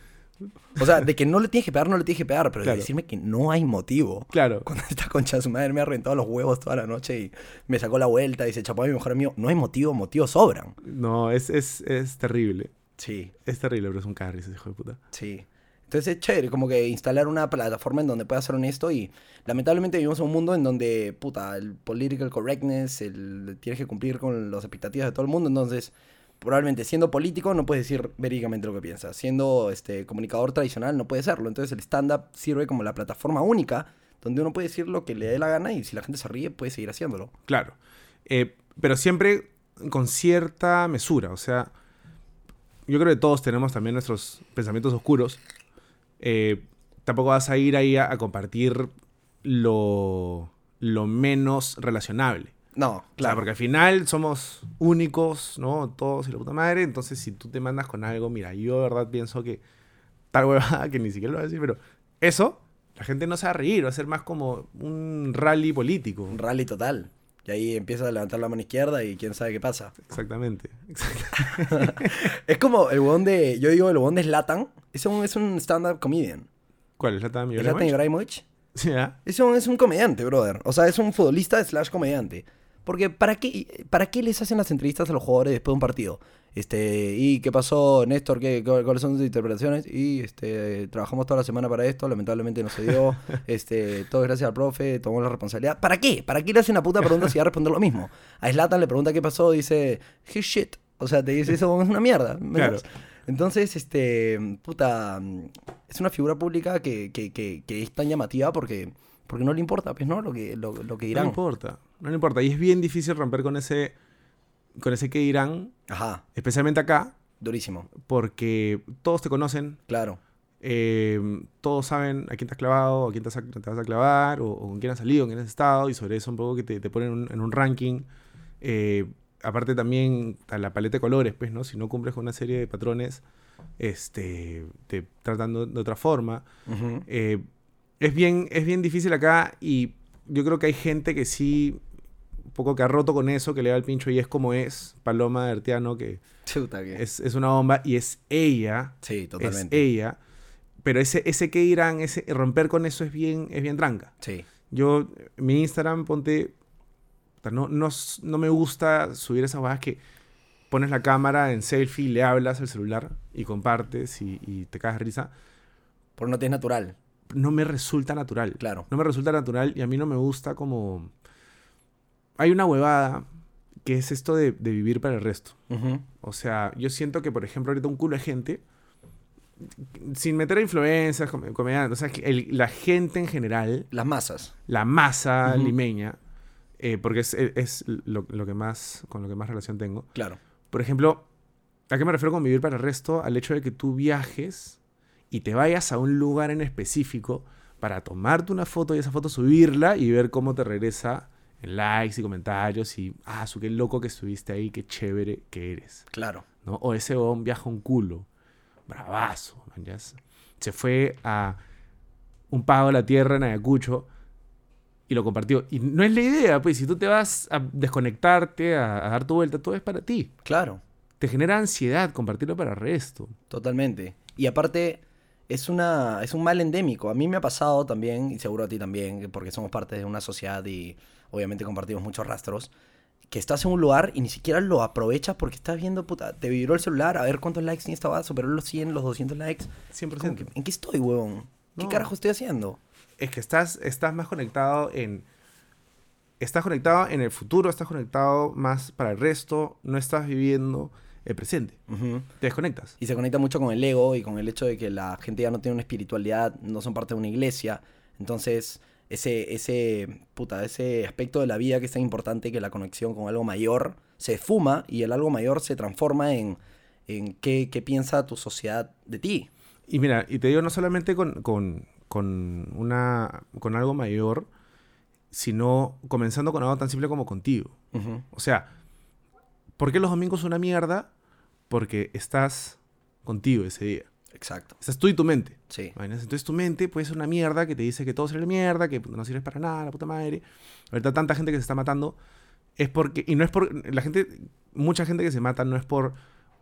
O sea, de que no le tienes que pegar, no le tienes que pegar, pero de decirme que no hay motivo. Claro. Cuando esta concha de su madre me ha reventado los huevos toda la noche y me sacó la vuelta y se chapó a mi mejor amigo, no hay motivo, motivos sobran. No, es, es, es terrible. Sí, Es terrible, pero es un carry ese hijo de puta. sí. Entonces es chévere como que instalar una plataforma en donde pueda ser honesto y lamentablemente vivimos en un mundo en donde, puta, el political correctness, el, tienes que cumplir con las expectativas de todo el mundo, entonces probablemente siendo político no puedes decir verídicamente lo que piensas, siendo este comunicador tradicional no puedes serlo, entonces el stand-up sirve como la plataforma única donde uno puede decir lo que le dé la gana y si la gente se ríe puede seguir haciéndolo. Claro. Eh, pero siempre con cierta mesura. O sea, yo creo que todos tenemos también nuestros pensamientos oscuros. Eh, tampoco vas a ir ahí a, a compartir lo, lo menos relacionable. No, Claro. claro. porque al final somos únicos, ¿no? Todos y la puta madre. Entonces, si tú te mandas con algo, mira, yo de verdad pienso que tal huevada que ni siquiera lo voy a decir, pero eso, la gente no se va a reír, va a ser más como un rally político. Un rally total. Y ahí empieza a levantar la mano izquierda y quién sabe qué pasa. Exactamente. Es como el huevón de. Yo digo el huevón de Slatan. Es un, es un stand-up comedian. ¿Cuál es la tabla Zlatan Ibrahimovic. Sí, ¿ah? Es un, es un comediante, brother. O sea, es un futbolista slash comediante. Porque ¿para qué, ¿para qué les hacen las entrevistas a los jugadores después de un partido? Este, ¿y qué pasó, Néstor? ¿Qué, cu- ¿Cuáles son sus interpretaciones? Y este, trabajamos toda la semana para esto, lamentablemente no se dio. Este, todo gracias al profe, tomó la responsabilidad. ¿Para qué? ¿Para qué le hacen una puta pregunta si va a responder lo mismo? A Slatan le pregunta qué pasó, dice, his shit. O sea, te dice eso es una mierda. ¿me Claro. Entonces, este, puta, es una figura pública que, que, que, que es tan llamativa porque, porque no le importa, pues, ¿no? Lo que, lo, lo que No dirán. le importa. No le importa. Y es bien difícil romper con ese. Con ese que dirán, Ajá, especialmente acá, durísimo, porque todos te conocen, claro. eh, todos saben a quién te has clavado, a quién te, has- te vas a clavar, o, o con quién has salido, con quién has estado, y sobre eso un poco que te, te ponen en un, en un ranking. Eh, aparte también a la paleta de colores, pues, ¿no? Si no cumples con una serie de patrones, este, te tratan de, otra forma. Eh, es, bien, es bien difícil acá y yo creo que hay gente que sí, un poco que ha roto con eso, que le da el pincho y es como es, Paloma de Arteano, que Chuta es, es una bomba y es ella, Sí, es totalmente. ella, pero ese, ese que irán, ese romper con eso es bien, es bien tranca. Sí, Yo, mi Instagram, ponte, no, no, no me gusta subir esas cosas que pones la cámara en selfie, le hablas al celular y compartes y, y te cagas de risa. porque no te es natural, No me resulta natural. claro. No me resulta natural y a mí no me gusta como... Hay una huevada que es esto de, de vivir para el resto. O sea, yo siento que, por ejemplo, ahorita un culo de gente, sin meter a influencias, com- comediantes, o sea, que el- la gente en general, Las masas. la masa limeña, eh, porque es, es lo, lo que más, con lo que más relación tengo. Claro. Por ejemplo, ¿a qué me refiero con vivir para el resto? Al hecho de que tú viajes y te vayas a un lugar en específico para tomarte una foto y esa foto subirla y ver cómo te regresa en likes y comentarios y, ah, su qué loco que estuviste ahí, qué chévere que eres, Claro. ¿no? O ese huevón viaja un culo, bravazo, man, se fue a un pago de la tierra en Ayacucho y lo compartió. Y no es la idea, pues, si tú te vas a desconectarte, a, a dar tu vuelta, todo es para ti Claro. te genera ansiedad compartirlo para el resto. Totalmente. Y aparte, es, una, es un mal endémico. A mí me ha pasado también, y seguro a ti también, porque somos parte de una sociedad y obviamente compartimos muchos rastros, que estás en un lugar y ni siquiera lo aprovechas porque estás viendo, puta, te vibró el celular, a ver cuántos likes tiene esta va, superó los 100, los 200 likes. 100%. Como que, ¿En qué estoy, huevón? ¿Qué No. carajo estoy haciendo? Es que estás, estás más conectado en... Estás conectado en el futuro, estás conectado más para el resto, no estás viviendo el presente. Te desconectas. Y se conecta mucho con el ego y con el hecho de que la gente ya no tiene una espiritualidad, no son parte de una iglesia. Entonces, ese, ese, puta, ese aspecto de la vida que es tan importante que la conexión con algo mayor se esfuma y el algo mayor se transforma en, en qué, qué piensa tu sociedad de ti. Y mira, y te digo no solamente con, con, con una, con algo mayor, sino comenzando con algo tan simple como contigo. O sea, ¿por qué los domingos son una mierda? Porque estás contigo ese día. Exacto. Estás tú y tu mente. Sí. Entonces tu mente puede ser una mierda que te dice que todo sirve mierda, que no sirves para nada, la puta madre. Ahorita tanta gente que se está matando es porque... Y no es por... La gente... Mucha gente que se mata no es por...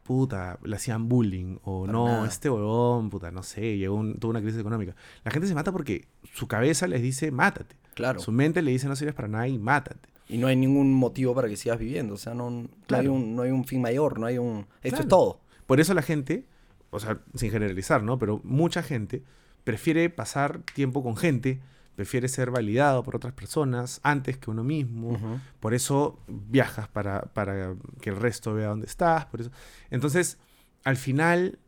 Puta, le hacían bullying. O Para no, nada. este huevón, puta, no sé, llegó un- tuvo una crisis económica. La gente se mata porque su cabeza les dice, mátate. Claro. Su mente le dice, no sirves para nada y mátate. Y no hay ningún motivo para que sigas viviendo. O sea, no, no, hay, un, no hay un fin mayor, no hay un... Esto Claro. es todo. Por eso la gente, o sea, sin generalizar, ¿no? Pero mucha gente prefiere pasar tiempo con gente, prefiere ser validado por otras personas antes que uno mismo. Por eso viajas para, para que el resto vea dónde estás. Por eso. Entonces, al final,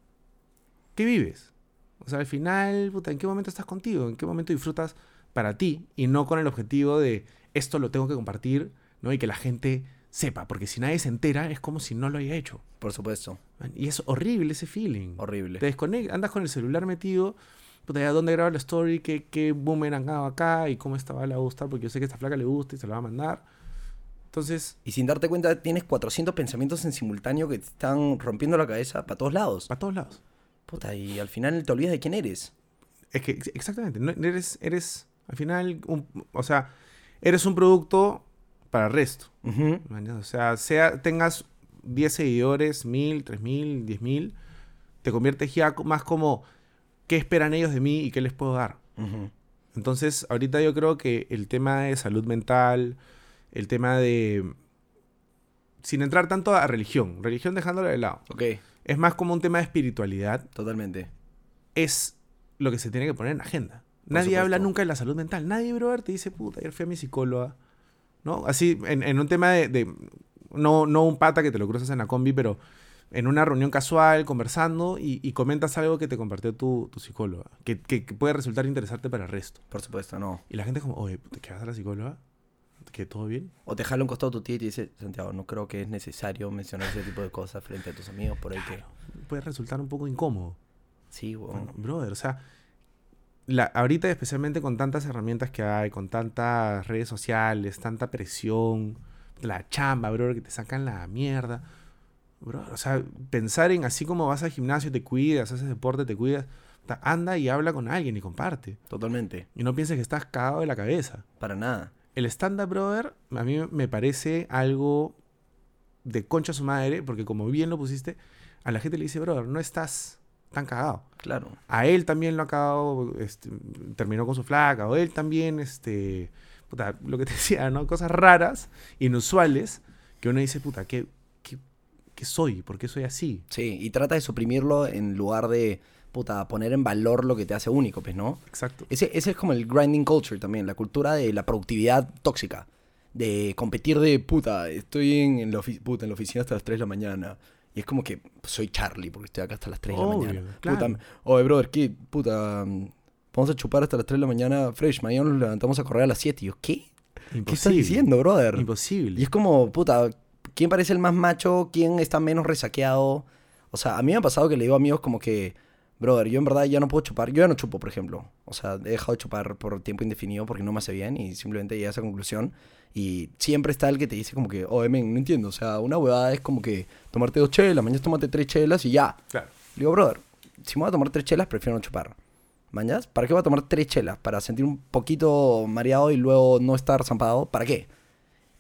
¿qué vives? O sea, al final, puta, ¿en qué momento estás contigo? ¿En qué momento disfrutas para ti? Y no con el objetivo de esto lo tengo que compartir, ¿no? Y que la gente sepa. Porque si nadie se entera, es como si no lo haya hecho. Por supuesto. Y es horrible ese feeling. Horrible. Te desconectas, andas con el celular metido. Puta, ya dónde graba la story, qué, qué boomerang hago acá y cómo esta va le va a gustar, porque yo sé que esta flaca le gusta y se la va a mandar. Entonces, Y sin darte cuenta, tienes 400 pensamientos en simultáneo que te están rompiendo la cabeza para todos lados. para todos lados. Puta, y al final te olvidas de quién eres. Es que, ex- exactamente, no- eres, eres, al final, un- o sea, eres un producto para el resto. O sea, sea, tengas 10 seguidores, 1000, 3000, 10000, te conviertes ya más como, ¿qué esperan ellos de mí y qué les puedo dar? Entonces, ahorita yo creo que el tema de salud mental, el tema de... Sin entrar tanto a religión, religión dejándola de lado, Ok, es más como un tema de espiritualidad, totalmente. es lo que se tiene que poner en agenda. Por Nadie habla nunca de la salud mental. Nadie, brother, te dice, puta, ayer fui a mi psicóloga. ¿No? Así, en, en un tema de, de- no, no un pata que te lo cruzas en la combi, pero en una reunión casual, conversando, y, y comentas algo que te compartió tu, tu psicóloga, que, que- que puede resultar interesante para el resto. Por supuesto, no. Y la gente es como, oye, puta, ¿qué vas a la psicóloga? ¿Que todo bien? O te jala un costado tu tía y te dice, Santiago, no creo que es necesario mencionar ese tipo de cosas frente a tus amigos por ahí que... Puede resultar un poco incómodo. Sí, weón. Brother, o sea, la, ahorita especialmente con tantas herramientas que hay, con tantas redes sociales, tanta presión, la chamba, brother, que te sacan la mierda. O sea, pensar en así como vas al gimnasio, te cuidas, haces deporte, te cuidas, anda y habla con alguien y comparte. Totalmente. Y no pienses que estás cagado de la cabeza. Para nada. El stand-up, brother, a mí me parece algo de concha su madre, porque como bien lo pusiste, a la gente le dice, brother, no estás tan cagado. Claro. A él también lo ha acabado, este, terminó con su flaca, o él también, este, puta, lo que te decía, ¿no? Cosas raras, inusuales, que uno dice, puta, ¿qué, qué, soy? ¿Por qué soy así? Sí, y trata de suprimirlo en lugar de, puta, poner en valor lo que te hace único, pues, ¿no? Exacto. Ese, ese es como el grinding culture también, la cultura de la productividad tóxica. De competir de, puta, estoy en, en la, ofi- puta, en la oficina hasta las 3 de la mañana. Y es como que soy Charlie porque estoy acá hasta las 3 de la mañana. claro. Puta, oye, brother, ¿qué? Puta, mm, vamos a chupar hasta las 3 de la mañana fresh. Mañana nos levantamos a correr a las 7. Y yo, ¿qué? ¿Qué estás diciendo, brother? Imposible. Y es como, puta, ¿quién parece el más macho? ¿Quién está menos resaqueado? O sea, a mí me ha pasado que le digo a amigos como que, brother, yo en verdad ya no puedo chupar. Yo ya no chupo, por ejemplo. O sea, he dejado de chupar por tiempo indefinido porque no me hace bien y simplemente llegué a esa conclusión. Y siempre está el que te dice como que, oh, men, no entiendo. O sea, una huevada es como que tomarte dos chelas, mañana tómate tres chelas y ya. Claro. Le digo, brother, si me voy a tomar tres chelas, prefiero no chupar. ¿Mañas? ¿Para qué voy a tomar tres chelas? ¿Para sentir un poquito mareado y luego no estar zampado? ¿Para qué?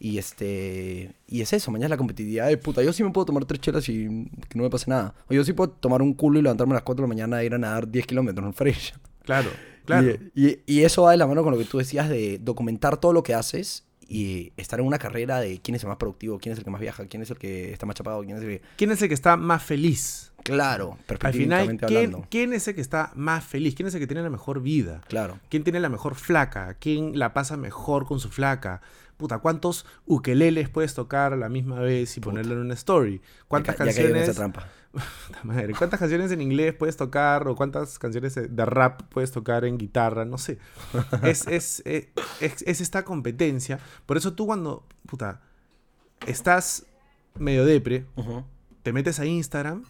Y este. Y es eso, mañana la competitividad de puta. Yo sí me puedo tomar tres chelas y que no me pase nada. O yo sí puedo tomar un culo y levantarme a las 4 de la mañana e ir a nadar 10 kilómetros en fresh. Claro, claro. Y, y- y eso va de la mano con lo que tú decías de documentar todo lo que haces y estar en una carrera de quién es el más productivo, quién es el que más viaja, quién es el que está más chapado, quién es el que. ¿Quién es el que está más feliz? Claro, Al final, ¿quién, hablando. quién es el que está más feliz? ¿Quién es el que tiene la mejor vida? Claro. ¿Quién tiene la mejor flaca? ¿Quién la pasa mejor con su flaca? Puta, ¿cuántos ukeleles puedes tocar a la misma vez y ponerlo en una story? ¿Cuántas ya, ya en canciones? trampa. Puta madre, ¿Cuántas canciones en inglés puedes tocar? ¿O cuántas canciones de rap puedes tocar en guitarra? No sé. Es, es, es, es- es esta competencia. Por eso tú cuando, puta, estás medio depre, te metes a Instagram,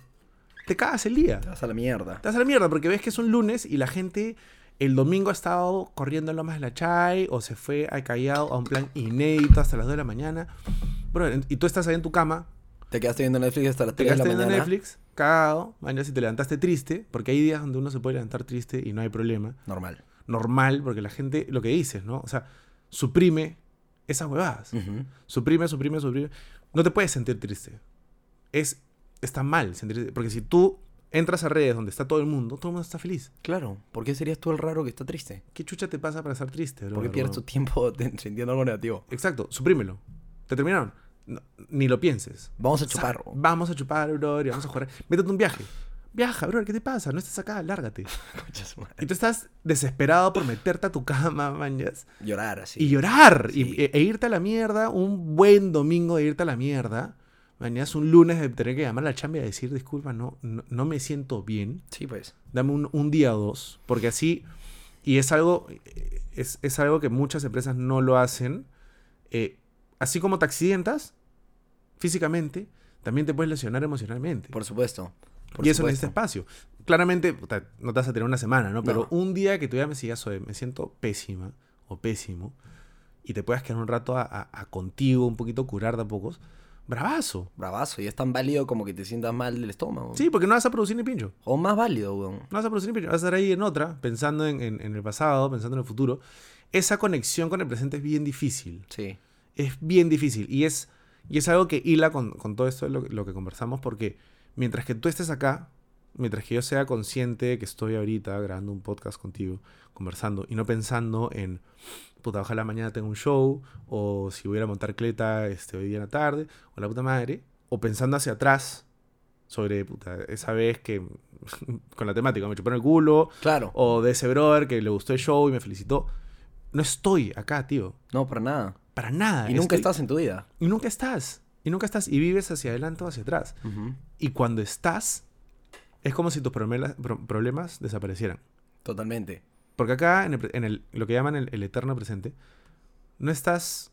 te cagas el día. Te vas a la mierda. Te vas a la mierda porque ves que es un lunes y la gente el domingo ha estado corriendo en Lomas de la Chay o se fue al Callao a un plan inédito hasta las 2 de la mañana. Bro, y tú estás ahí en tu cama, Te quedaste viendo Netflix hasta las te 3 de la quedaste viendo mañana. Netflix, cagado, mañana si te levantaste triste, porque hay días donde uno se puede levantar triste y no hay problema. Normal. Normal, porque la gente, lo que dices, ¿no? O sea, suprime esas huevadas. Suprime, suprime, suprime. No te puedes sentir triste. Es, está mal sentirte, porque si tú entras a redes donde está todo el mundo, todo el mundo está feliz. Claro. ¿Por qué serías tú el raro que está triste? ¿Qué chucha te pasa para estar triste? ¿Por qué pierdes tu tiempo sintiendo algo negativo? Exacto, suprímelo. ¿Te terminaron? No, ni lo pienses. Vamos a O sea, chupar. vamos a chupar, bro, y vamos a jugar. Métete un viaje. Viaja, bro, ¿qué te pasa? No estás acá, lárgate. Y tú estás desesperado por meterte a tu cama, mañas, Llorar así. y llorar. y- e, e irte a la mierda, un buen domingo de irte a la mierda. Mañana un lunes de tener que llamar a la chamba y decir, disculpa, no, no, no me siento bien. Sí, pues. Dame un, un día o dos. Porque así, y es algo, es, es algo que muchas empresas no lo hacen. eh, así como te accidentas físicamente, también te puedes lesionar emocionalmente. Por supuesto. Por y eso supuesto. necesita espacio. Claramente, no te vas a tener una semana, ¿no? Pero No. un día que tú ya me sigas, oye, me siento pésima o pésimo, y te puedas quedar un rato a, a- a contigo, un poquito curar de a pocos, bravazo. Bravazo. Y es tan válido como que te sientas mal del estómago. Sí, porque no vas a producir ni pincho. O más válido, weón. No vas a producir ni pincho. Vas a estar ahí en otra, pensando en, en- en el pasado, pensando en el futuro. Esa conexión con el presente es bien difícil. Sí. Es bien difícil. Y es, y es algo que hila con, con todo esto de lo, lo que conversamos, porque mientras que tú estés acá, mientras que yo sea consciente que estoy ahorita grabando un podcast contigo, conversando, y no pensando en, puta, ojalá mañana tenga un show, o si voy a montar cleta este, hoy día en la tarde, o la puta madre, o pensando hacia atrás sobre, puta, esa vez que, con la temática, me chuparon el culo, Claro. o de ese brother que le gustó el show y me felicitó. No estoy acá, tío. No, para nada. Para nada. Y nunca Estoy- estás en tu vida. y nunca estás. Y nunca estás. Y vives hacia adelante o hacia atrás. Ujú. Y cuando estás, es como si tus problemas, pro- problemas desaparecieran. Totalmente. Porque acá, en, el, pre- en el- lo que llaman el, el eterno presente, no estás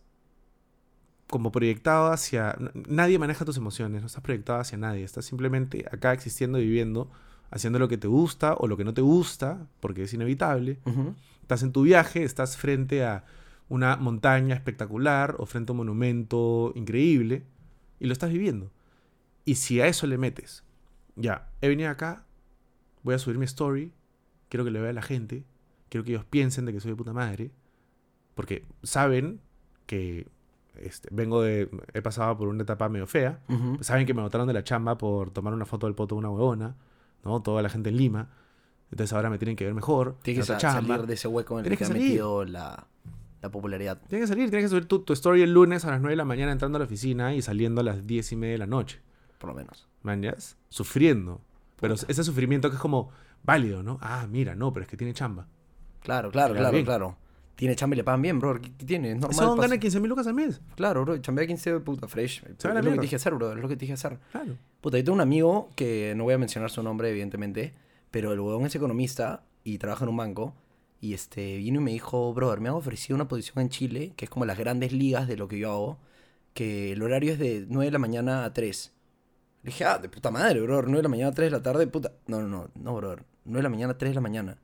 como proyectado hacia... Nadie maneja tus emociones, no estás proyectado hacia nadie. Estás simplemente acá existiendo, viviendo, haciendo lo que te gusta o lo que no te gusta, porque es inevitable. Estás en tu viaje, estás frente a una montaña espectacular o frente a un monumento increíble y lo estás viviendo. Y si a eso le metes, ya, he venido acá, voy a subir mi story, quiero que le vea a la gente, quiero que ellos piensen de que soy de puta madre, porque saben que este, vengo de, he pasado por una etapa medio fea, Ujú. saben que me botaron de la chamba por tomar una foto del poto de una huevona, ¿no? Toda la gente en Lima. Entonces ahora me tienen que ver mejor. Tienes que salir de ese hueco en el que que ha metido la, la popularidad. Tienes que salir, tienes que subir tu, tu story el lunes a las 9 de la mañana entrando a la oficina y saliendo a las 10 y media de la noche. Por lo menos. ¿Mañas? Sufriendo. Pero ese sufrimiento que es como válido, ¿no? Ah, mira, no, pero es que tiene chamba. Claro, claro, Claro, claro, bien. claro. Tiene chamba y le pagan bien, bro. ¿Qué, qué tiene? Es normal. Pasa- gana 15 mil lucas al mes. Claro, bro. Chambea 15 puta fresh. Es lo que te dije hacer, bro. Es lo que te dije hacer. Claro. Puta, yo tengo un amigo que no voy a mencionar su nombre, evidentemente, pero el huevón es economista y trabaja en un banco. Y este vino y me dijo, brother, me han ofrecido una posición en Chile, que es como las grandes ligas de lo que yo hago, que el horario es de 9 de la mañana a 3. Le dije, ah, de puta madre, brother, 9 de la mañana a 3 de la tarde, puta. No, no, no, no, brother, 9 de la mañana a 3 de la mañana.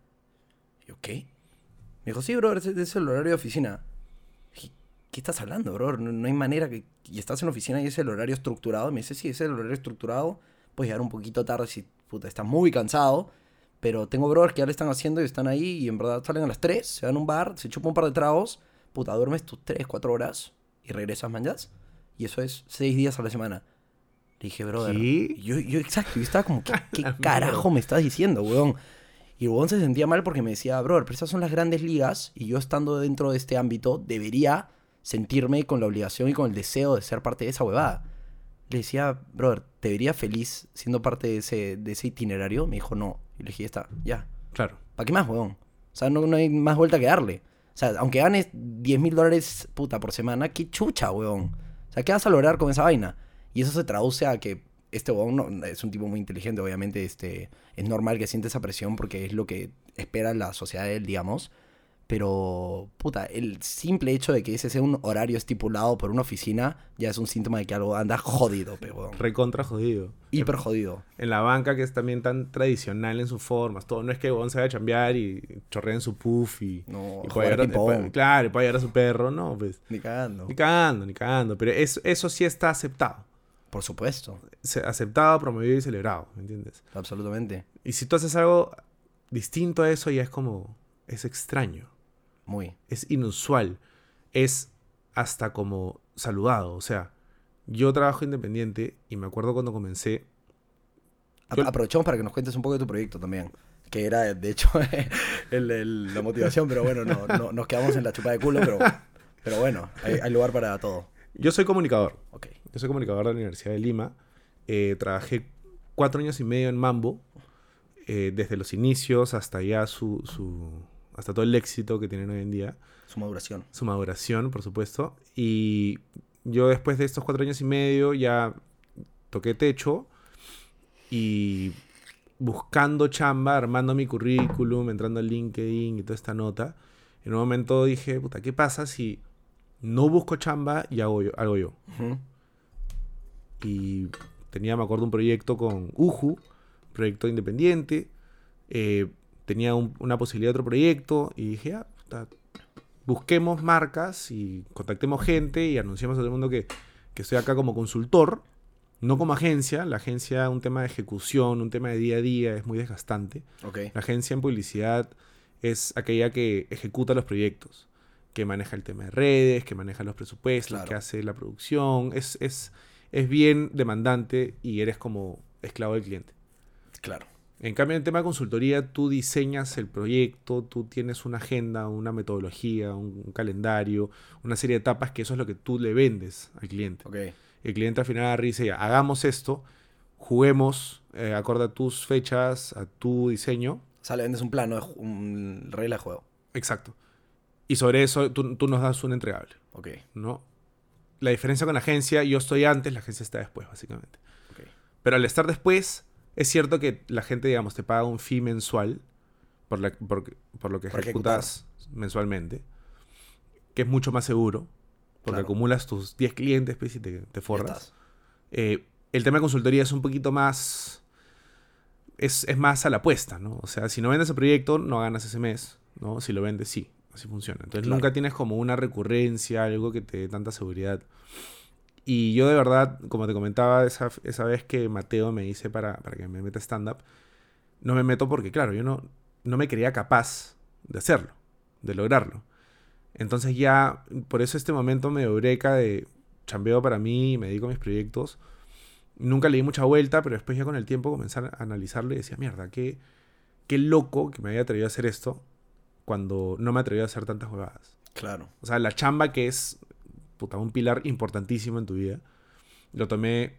Y yo, ¿qué? Me dijo, sí, brother, es el horario de oficina. Dije, ¿qué estás hablando, bro? No, no hay manera que... Y estás en oficina y es el horario estructurado. Me dice, sí, ese es el horario estructurado. Puedes llegar un poquito tarde si, puta, estás muy cansado. Pero tengo brothers que ya le están haciendo y están ahí y en verdad salen a las 3, se van a un bar, se chupan un par de tragos. Puta, duermes tus 3, 4 horas y regresas mañas. Y eso es 6 días a la semana. Le dije, brother. ¿Qué? Yo, yo, exacto, yo estaba como, ¿qué, qué carajo me estás diciendo, weón? Y el weón se sentía mal porque me decía, brother, pero esas son las grandes ligas y yo estando dentro de este ámbito debería sentirme con la obligación y con el deseo de ser parte de esa huevada. Le decía, brother, ¿te vería feliz siendo parte de ese, de ese itinerario? Me dijo, no. Y le dije, ya está, ya. Claro. ¿Para qué más, weón? O sea, no, no hay más vuelta que darle. O sea, aunque ganes 10 mil dólares, puta, por semana, qué chucha, weón. O sea, ¿qué vas a lograr con esa vaina? Y eso se traduce a que este weón no- es un tipo muy inteligente, obviamente, este, es normal que siente esa presión porque es lo que espera la sociedad de él, digamos. Pero, puta, el simple hecho de que ese sea un horario estipulado por una oficina ya es un síntoma de que algo anda jodido, pe, weón. Recontra jodido. Hiper jodido. En la banca que es también tan tradicional en sus formas. Todo. No es que Bon se vaya a chambear y chorrea en su puff y, No, y jugar puede ping-pong. puede- claro, y puede llevar a su perro. No, pues. Ni cagando. Ni cagando, ni cagando. Pero eso, eso sí está aceptado. Por supuesto, aceptado, promovido y celebrado, ¿me entiendes? absolutamente. Y si tú haces algo distinto a eso, ya es como, es extraño, Muy. es inusual, es hasta como saludado. O sea, yo trabajo independiente y me acuerdo cuando comencé, Yo- Aprovechamos para que nos cuentes un poco de tu proyecto también. Que era, de hecho, el- el- la motivación, pero bueno, no, no- nos quedamos en la chupa de culo, pero, pero bueno, hay, hay lugar para todo. yo soy comunicador, Ok. Yo soy comunicador de la Universidad de Lima, eh, trabajé cuatro años y medio en Mambo, eh, desde los inicios hasta ya su, su, hasta todo el éxito que tienen hoy en día. Su maduración. su maduración, por supuesto. Y yo después de estos cuatro años y medio ya toqué techo y buscando chamba, armando mi currículum, entrando al LinkedIn y toda esta nota, en un momento dije, puta, ¿qué pasa si no busco chamba y hago yo? Hago yo? Y tenía, me acuerdo, un proyecto con Uju, proyecto independiente. eh, tenía un- una posibilidad de otro proyecto y dije, ah, puta, busquemos marcas y contactemos gente y anunciamos a todo el mundo que, que estoy acá como consultor, no como agencia. La agencia, un tema de ejecución, un tema de día a día, es muy desgastante. La agencia en publicidad es aquella que ejecuta los proyectos, que maneja el tema de redes, que maneja los presupuestos, Claro. que hace la producción. Es, es, es bien demandante y eres como esclavo del cliente. Claro. En cambio, en el tema de consultoría, tú diseñas el proyecto, tú tienes una agenda, una metodología, un, un calendario, una serie de etapas que eso es lo que tú le vendes al cliente. Ok. El cliente al final dice, ya, hagamos esto, juguemos, eh, acorde a tus fechas, a tu diseño, O sea, le vendes un plano, un regla de juego. Exacto. Y sobre eso tú, tú nos das un entregable, Ok. ¿no? La diferencia con la agencia, yo estoy antes, la agencia está después, básicamente. Pero al estar después, es cierto que la gente, digamos, te paga un fee mensual por, la- por, por lo que Por ejecutas mensualmente, que es mucho más seguro, porque Claro. acumulas tus 10 clientes pues, y te, forras. Eh, el tema de consultoría es un poquito más. Es, es más a la apuesta, ¿no? O sea, si no vendes el proyecto, no ganas ese mes, ¿no? Si lo vendes, sí. Así funciona. Entonces Claro. nunca tienes como una recurrencia, algo que te dé tanta seguridad. Y yo de verdad, como te comentaba esa, esa vez que Mateo me dice para, para que me meta stand-up, no me meto porque, claro, yo no, no me creía capaz de hacerlo, de lograrlo. Entonces ya, por eso este momento me eureka de chambeo para mí, me dedico a mis proyectos. Nunca le di mucha vuelta, pero después ya con el tiempo comencé a analizarlo y decía, mierda, qué, qué loco que me haya atrevido a hacer esto cuando no me atreví a hacer tantas huevadas. Claro. O sea, la chamba que es puta, un pilar importantísimo en tu vida, lo tomé,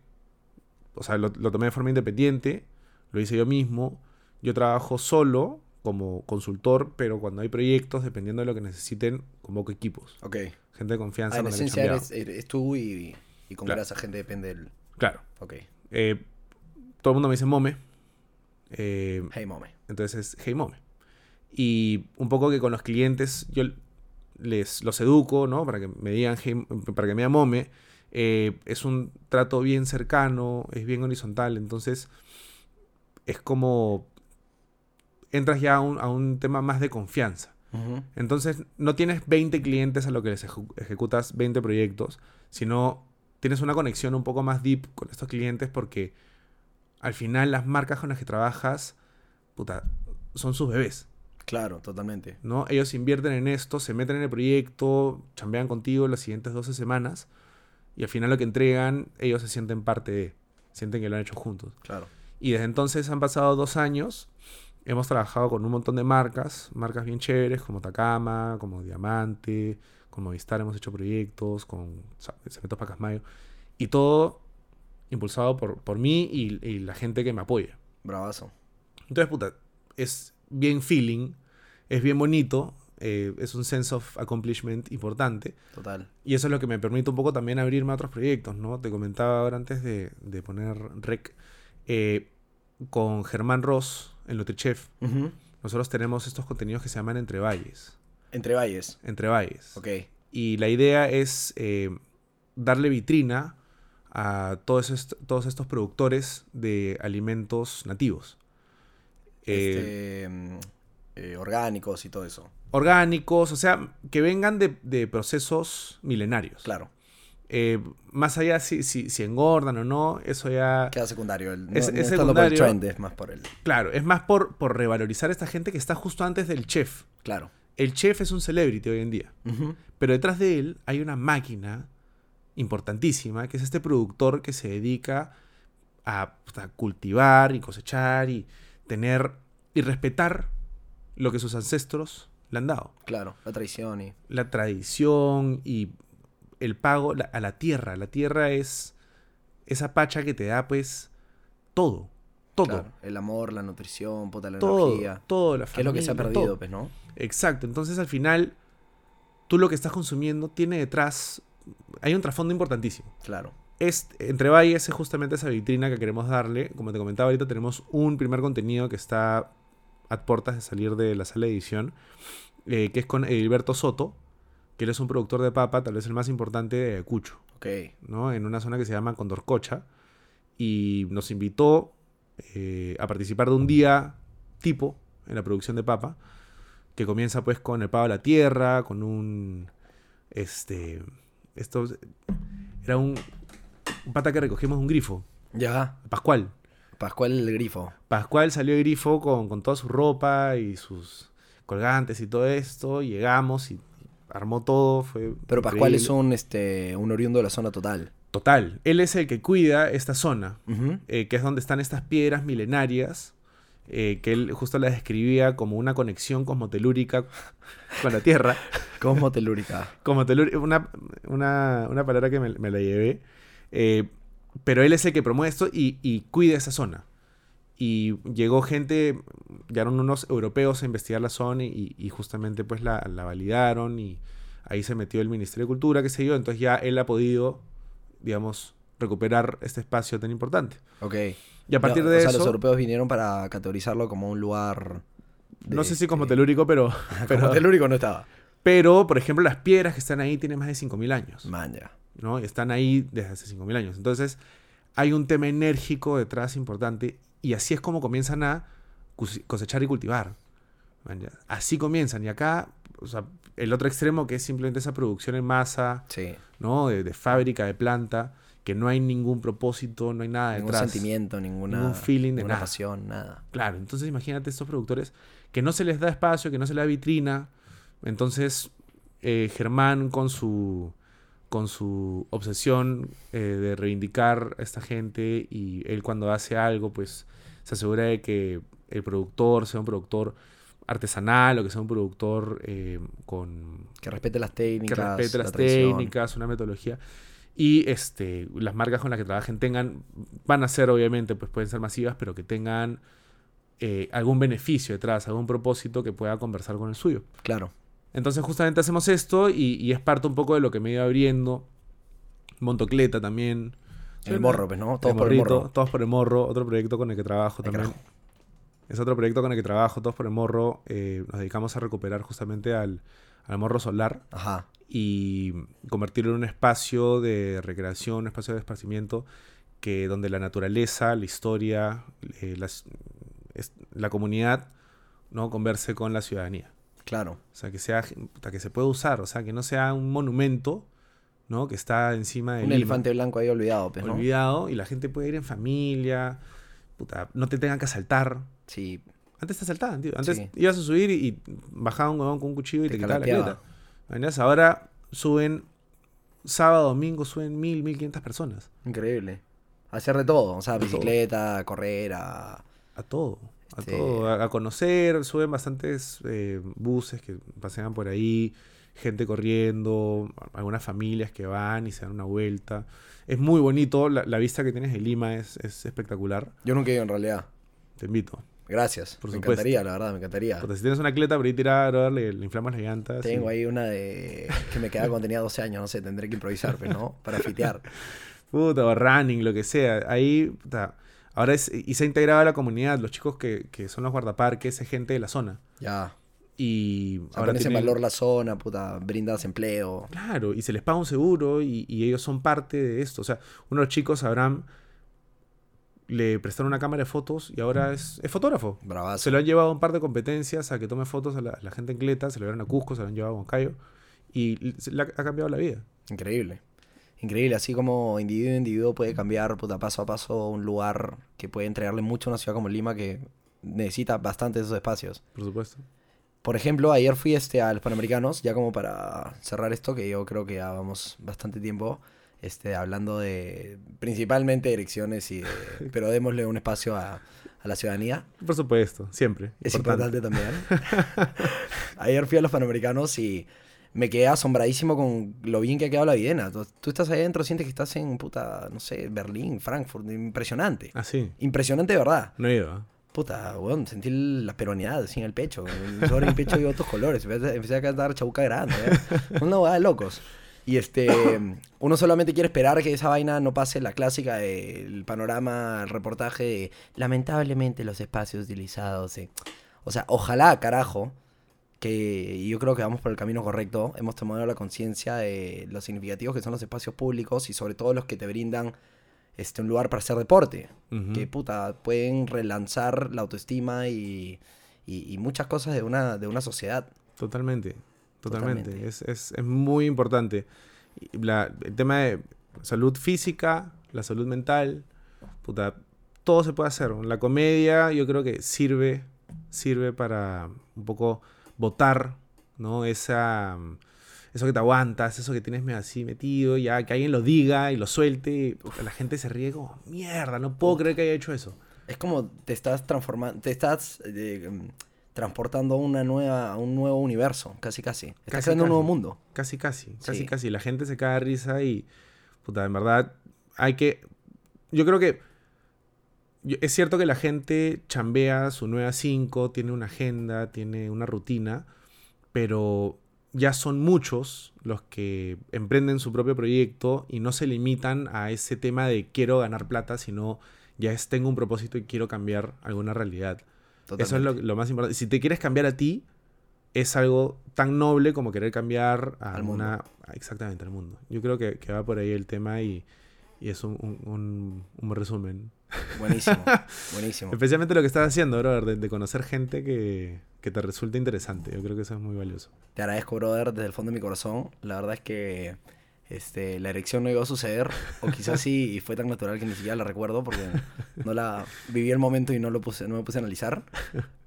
o sea, lo, lo tomé de forma independiente, lo hice yo mismo. Yo trabajo solo como consultor, pero cuando hay proyectos, dependiendo de lo que necesiten, convoco equipos. Ok. Gente de confianza. Ah, en esencia eres, eres tú y, y con Claro. esa gente depende del... Claro. Ok. Eh, todo el mundo me dice Mome. Eh, Hey, mome. Entonces es Hey Mome. Y un poco que con los clientes yo les los educo, ¿no? Para que me digan para que me digan Mome. Eh, es un trato bien cercano, es bien horizontal. Entonces es como entras ya a un, a un tema más de confianza. Entonces no tienes 20 clientes a lo que les ejecutas 20 proyectos, sino tienes una conexión un poco más deep con estos clientes porque al final las marcas con las que trabajas, puta, son sus bebés, Claro, totalmente. ¿no? Ellos invierten en esto, se meten en el proyecto, chambean contigo las siguientes 12 semanas y al final lo que entregan, ellos se sienten parte de, sienten que lo han hecho juntos. Claro. Y desde entonces han pasado dos años. Hemos trabajado con un montón de marcas, marcas bien chéveres como Takama, como Diamante, con Movistar hemos hecho proyectos, con Sa- Cementos Pacasmayo. Y todo impulsado por, por mí y, y la gente que me apoya. Bravazo. Entonces, puta, es bien feeling, es bien bonito, eh, es un sense of accomplishment importante. Total. Y eso es lo que me permite un poco también abrirme a otros proyectos, ¿no? Te comentaba ahora antes de, de poner rec. eh, con Germán Ross, en Nutrichef, Ujú. nosotros tenemos estos contenidos que se llaman Entre Valles. Entre valles. Entre Valles. Ok. Y la idea es eh, darle vitrina a todos, est- todos estos productores de alimentos nativos. Eh, Este, mm, eh, orgánicos y todo eso. orgánicos, o sea, que vengan de, de procesos milenarios. Claro. Eh, más allá si, si, si engordan o no, eso ya... Queda secundario. El, Es- no es tanto por el secundario. trend, es más por el. Claro, es más por, por revalorizar a esta gente que está justo antes del chef. Claro. El chef es un celebrity hoy en día. Pero detrás de él hay una máquina importantísima, que es este productor que se dedica a, pues, a cultivar y cosechar y tener y respetar lo que sus ancestros le han dado. Claro, la traición y. La tradición y el pago la- a la tierra. La tierra es esa pacha que te da pues todo. Todo. claro, el amor, la nutrición, puta, la Todo. energía. Todo. La Que es lo que se ha familia, perdido, todo. pues, ¿no? Exacto, entonces al final tú lo que estás consumiendo tiene detrás, hay un trasfondo importantísimo. Claro. Es, entre Valles es justamente esa vitrina que queremos darle. Como te comentaba ahorita, tenemos un primer contenido que está a puertas de salir de la sala de edición, eh, que es con Edilberto Soto, que él es un productor de papa, tal vez el más importante de Ayacucho, Ok. ¿no? en una zona que se llama Condorcocha, y nos invitó eh, a participar de un día tipo en la producción de papa, que comienza pues con el pavo a la tierra, con un... Este... Esto era un, un pata que recogimos un grifo, Ya. Pascual. Pascual el grifo. Pascual salió de grifo con, con toda su ropa y sus colgantes y todo esto. Llegamos y armó todo. Fue Pero Pascual increíble. es un, este, un oriundo de la zona total. Total. Él es el que cuida esta zona, eh, que es donde están estas piedras milenarias. eh, que él justo las describía como una conexión cosmotelúrica con la Tierra. Cosmo telúrica. Cosmotelúrica, una, una, una palabra que me, me la llevé. Eh, pero él es el que promueve esto y, y cuida esa zona. Y llegó gente, llegaron unos europeos a investigar la zona y, y justamente pues la, la validaron y ahí se metió el Ministerio de Cultura, qué sé yo. Entonces ya él ha podido, digamos, recuperar este espacio tan importante. Ok. Y a partir No, de o sea, eso, los europeos vinieron para categorizarlo como un lugar. de, no sé si este, como telúrico, pero, pero, Como telúrico no estaba. pero, por ejemplo, las piedras que están ahí tienen más de 5.000 años. Man, ya. ¿No? Están ahí desde hace 5.000 años. Entonces, hay un tema enérgico detrás importante y así es como comienzan a cose- cosechar y cultivar. Así comienzan. Y acá, o sea, el otro extremo que es simplemente esa producción en masa, Sí. ¿no? De, de fábrica, de planta, que no hay ningún propósito, no hay nada Ningún detrás. sentimiento, ninguna. ningún feeling de ninguna nada. pasión, nada. Claro, entonces imagínate estos productores que no se les da espacio, que no se les da vitrina. Entonces, eh, Germán con su con su obsesión eh, de reivindicar a esta gente y él cuando hace algo, pues se asegura de que el productor sea un productor artesanal o que sea un productor eh, con Que respete las técnicas. que respete la las tradición. técnicas, una metodología. Y este, las marcas con las que trabajen tengan, van a ser obviamente, pues pueden ser masivas, pero que tengan eh, algún beneficio detrás, algún propósito que pueda conversar con el suyo. Claro. Entonces justamente hacemos esto y, y es parte un poco de lo que me ido abriendo. Montocleta también. El morro, pues, ¿no? Todos El por el morro. Todos por el morro, otro proyecto con el que trabajo también. carajo. Es otro proyecto con el que trabajo, todos por el morro. eh, nos dedicamos a recuperar justamente al, al morro solar Ajá. y convertirlo en un espacio de recreación, un espacio de esparcimiento que donde la naturaleza, la historia, eh, las- es- la comunidad no converse con la ciudadanía. Claro. O sea, que sea que se pueda usar, o sea, que no sea un monumento, ¿no? Que está encima de Un Lima, elefante blanco ahí olvidado, pues, ¿no? olvidado y la gente puede ir en familia, puta, no te tengan que asaltar. Sí. Antes te asaltaban, tío. Antes Sí. ibas a subir y, bajaba un huevón con un cuchillo y Te te, quitaba la caleta. ¿Mañas? Ahora suben, sábado, domingo, suben mil, mil quinientas personas. Increíble. Hacer de todo. O sea, todo. bicicleta, correr, a... A todo. A todo. A, a conocer. Suben bastantes eh, buses que pasean por ahí. Gente corriendo. Algunas familias que van y se dan una vuelta. Es muy bonito. La, la vista que tienes de Lima es, es espectacular. Yo nunca he ido en realidad. Te invito. Gracias. Por me supuesto. encantaría, la verdad, me encantaría. Porque si tienes una cleta por ahí tirada, le, le inflamas las llantas. Tengo y- ahí una de que me quedaba cuando tenía 12 años, no sé, tendré que improvisar, pues, ¿no? Para fitear. Puta, o running, lo que sea. Ahí, puta, ahora es, y se ha integrado a la comunidad, los chicos que, que son los guardaparques, es gente de la zona. Ya. Y O sea, ahora pones en tienen- valor la zona, puta, brindas empleo. Claro, y se les paga un seguro y, y ellos son parte de esto. O sea, uno de los chicos, Abraham, le prestaron una cámara de fotos y ahora es, es fotógrafo. Bravazo. Se lo han llevado a un par de competencias a que tome fotos a la, a la gente en Cleta, se lo llevaron a Cusco, se lo han llevado a Huancayo y le ha cambiado la vida. Increíble. Increíble, así como individuo a individuo puede cambiar puta, paso a paso un lugar que puede entregarle mucho a una ciudad como Lima que necesita bastante esos espacios. Por supuesto. Por ejemplo, ayer fui este, a los Panamericanos, ya como para cerrar esto, que yo creo que ya vamos bastante tiempo este, hablando de principalmente de elecciones, y de- pero démosle un espacio a, a la ciudadanía. Por supuesto, siempre. Es importante también. Ayer fui a los Panamericanos y me quedé asombradísimo con lo bien que ha quedado la Videna. Tú, tú estás ahí adentro, sientes que estás en, puta, no sé, Berlín, Frankfurt. Impresionante. Ah, sí. Impresionante de verdad. No he ido. ¿ah? Puta, weón, sentí la peronidad así en el pecho. Sobre mi pecho y otros colores. Empecé, empecé a cantar chabuca grande. ¿eh? Una hueá de locos. Y este, uno solamente quiere esperar que esa vaina no pase la clásica del panorama, el reportaje de lamentablemente los espacios utilizados. eh". O sea, ojalá, carajo, que yo creo que vamos por el camino correcto. Hemos tomado la conciencia de lo significativos que son los espacios públicos y sobre todo los que te brindan este, un lugar para hacer deporte. Que puta, pueden relanzar la autoestima y, y- y muchas cosas de una, de una sociedad. Totalmente, totalmente. Totalmente. Es, es- es muy importante. La- el tema de salud física, la salud mental, puta, todo se puede hacer. La comedia yo creo que sirve, sirve para un poco botar, ¿no? Esa, eso que te aguantas, eso que tienes así metido, ya que alguien lo diga y lo suelte. la gente se ríe como, mierda, no puedo creer que haya hecho eso. Es como te estás transformando, te estás eh, mm, transportando a una nueva, a un nuevo universo, casi casi. Estás Casi, creando un nuevo mundo. Casi, casi, casi, Sí. casi. La gente se cae de risa y, puta, en verdad, hay que... Yo creo que... es cierto que la gente chambea su 9 a 5, tiene una agenda, tiene una rutina, pero ya son muchos los que emprenden su propio proyecto y no se limitan a ese tema de quiero ganar plata, sino ya es tengo un propósito y quiero cambiar alguna realidad. Eso es lo, más importante. Si te quieres cambiar a ti, es algo tan noble como querer cambiar a Al mundo. Exactamente, al mundo. Yo creo que, que va por ahí el tema y, y es un, un- un- un resumen. Buenísimo, buenísimo. Especialmente lo que estás haciendo, brother, de, de conocer gente que, que te resulta interesante. Yo creo que eso es muy valioso. Te agradezco, brother, desde el fondo de mi corazón. La verdad es que este, la erección no llegó a suceder, o quizás sí, y fue tan natural que ni siquiera la recuerdo porque no la viví el momento y no lo puse, no me puse a analizar.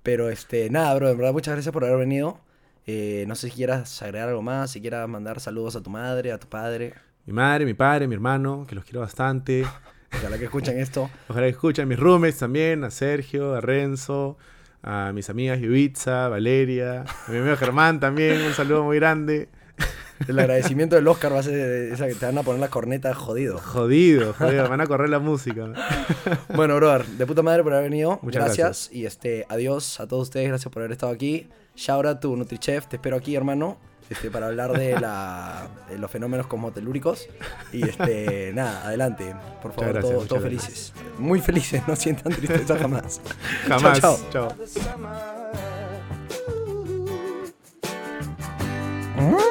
Pero este, nada, bro, en verdad muchas gracias por haber venido. Eh, no sé si quieras agregar algo más, si quieras mandar saludos a tu madre, a tu padre. Mi madre, mi padre, mi hermano, que los quiero bastante. Ojalá que escuchen esto. Ojalá que escuchen mis roommates también, a Sergio, a Renzo, a mis amigas Yubitsa, Valeria, a mi amigo Germán también, un saludo muy grande. El agradecimiento del Oscar va a ser esa que te van a poner la corneta jodido. Jodido, jodido, van a correr la música. Bueno, brother, de puta madre por haber venido. Muchas gracias. gracias. Y este, adiós a todos ustedes, gracias por haber estado aquí. Shout out to NutriChef, te espero aquí, hermano este, para hablar de, la, de, los fenómenos cosmotelúricos. Y este, nada, adelante. Por favor, todos, todos felices. Muy felices, no sientan tristeza jamás. jamás. chao. chao. chao.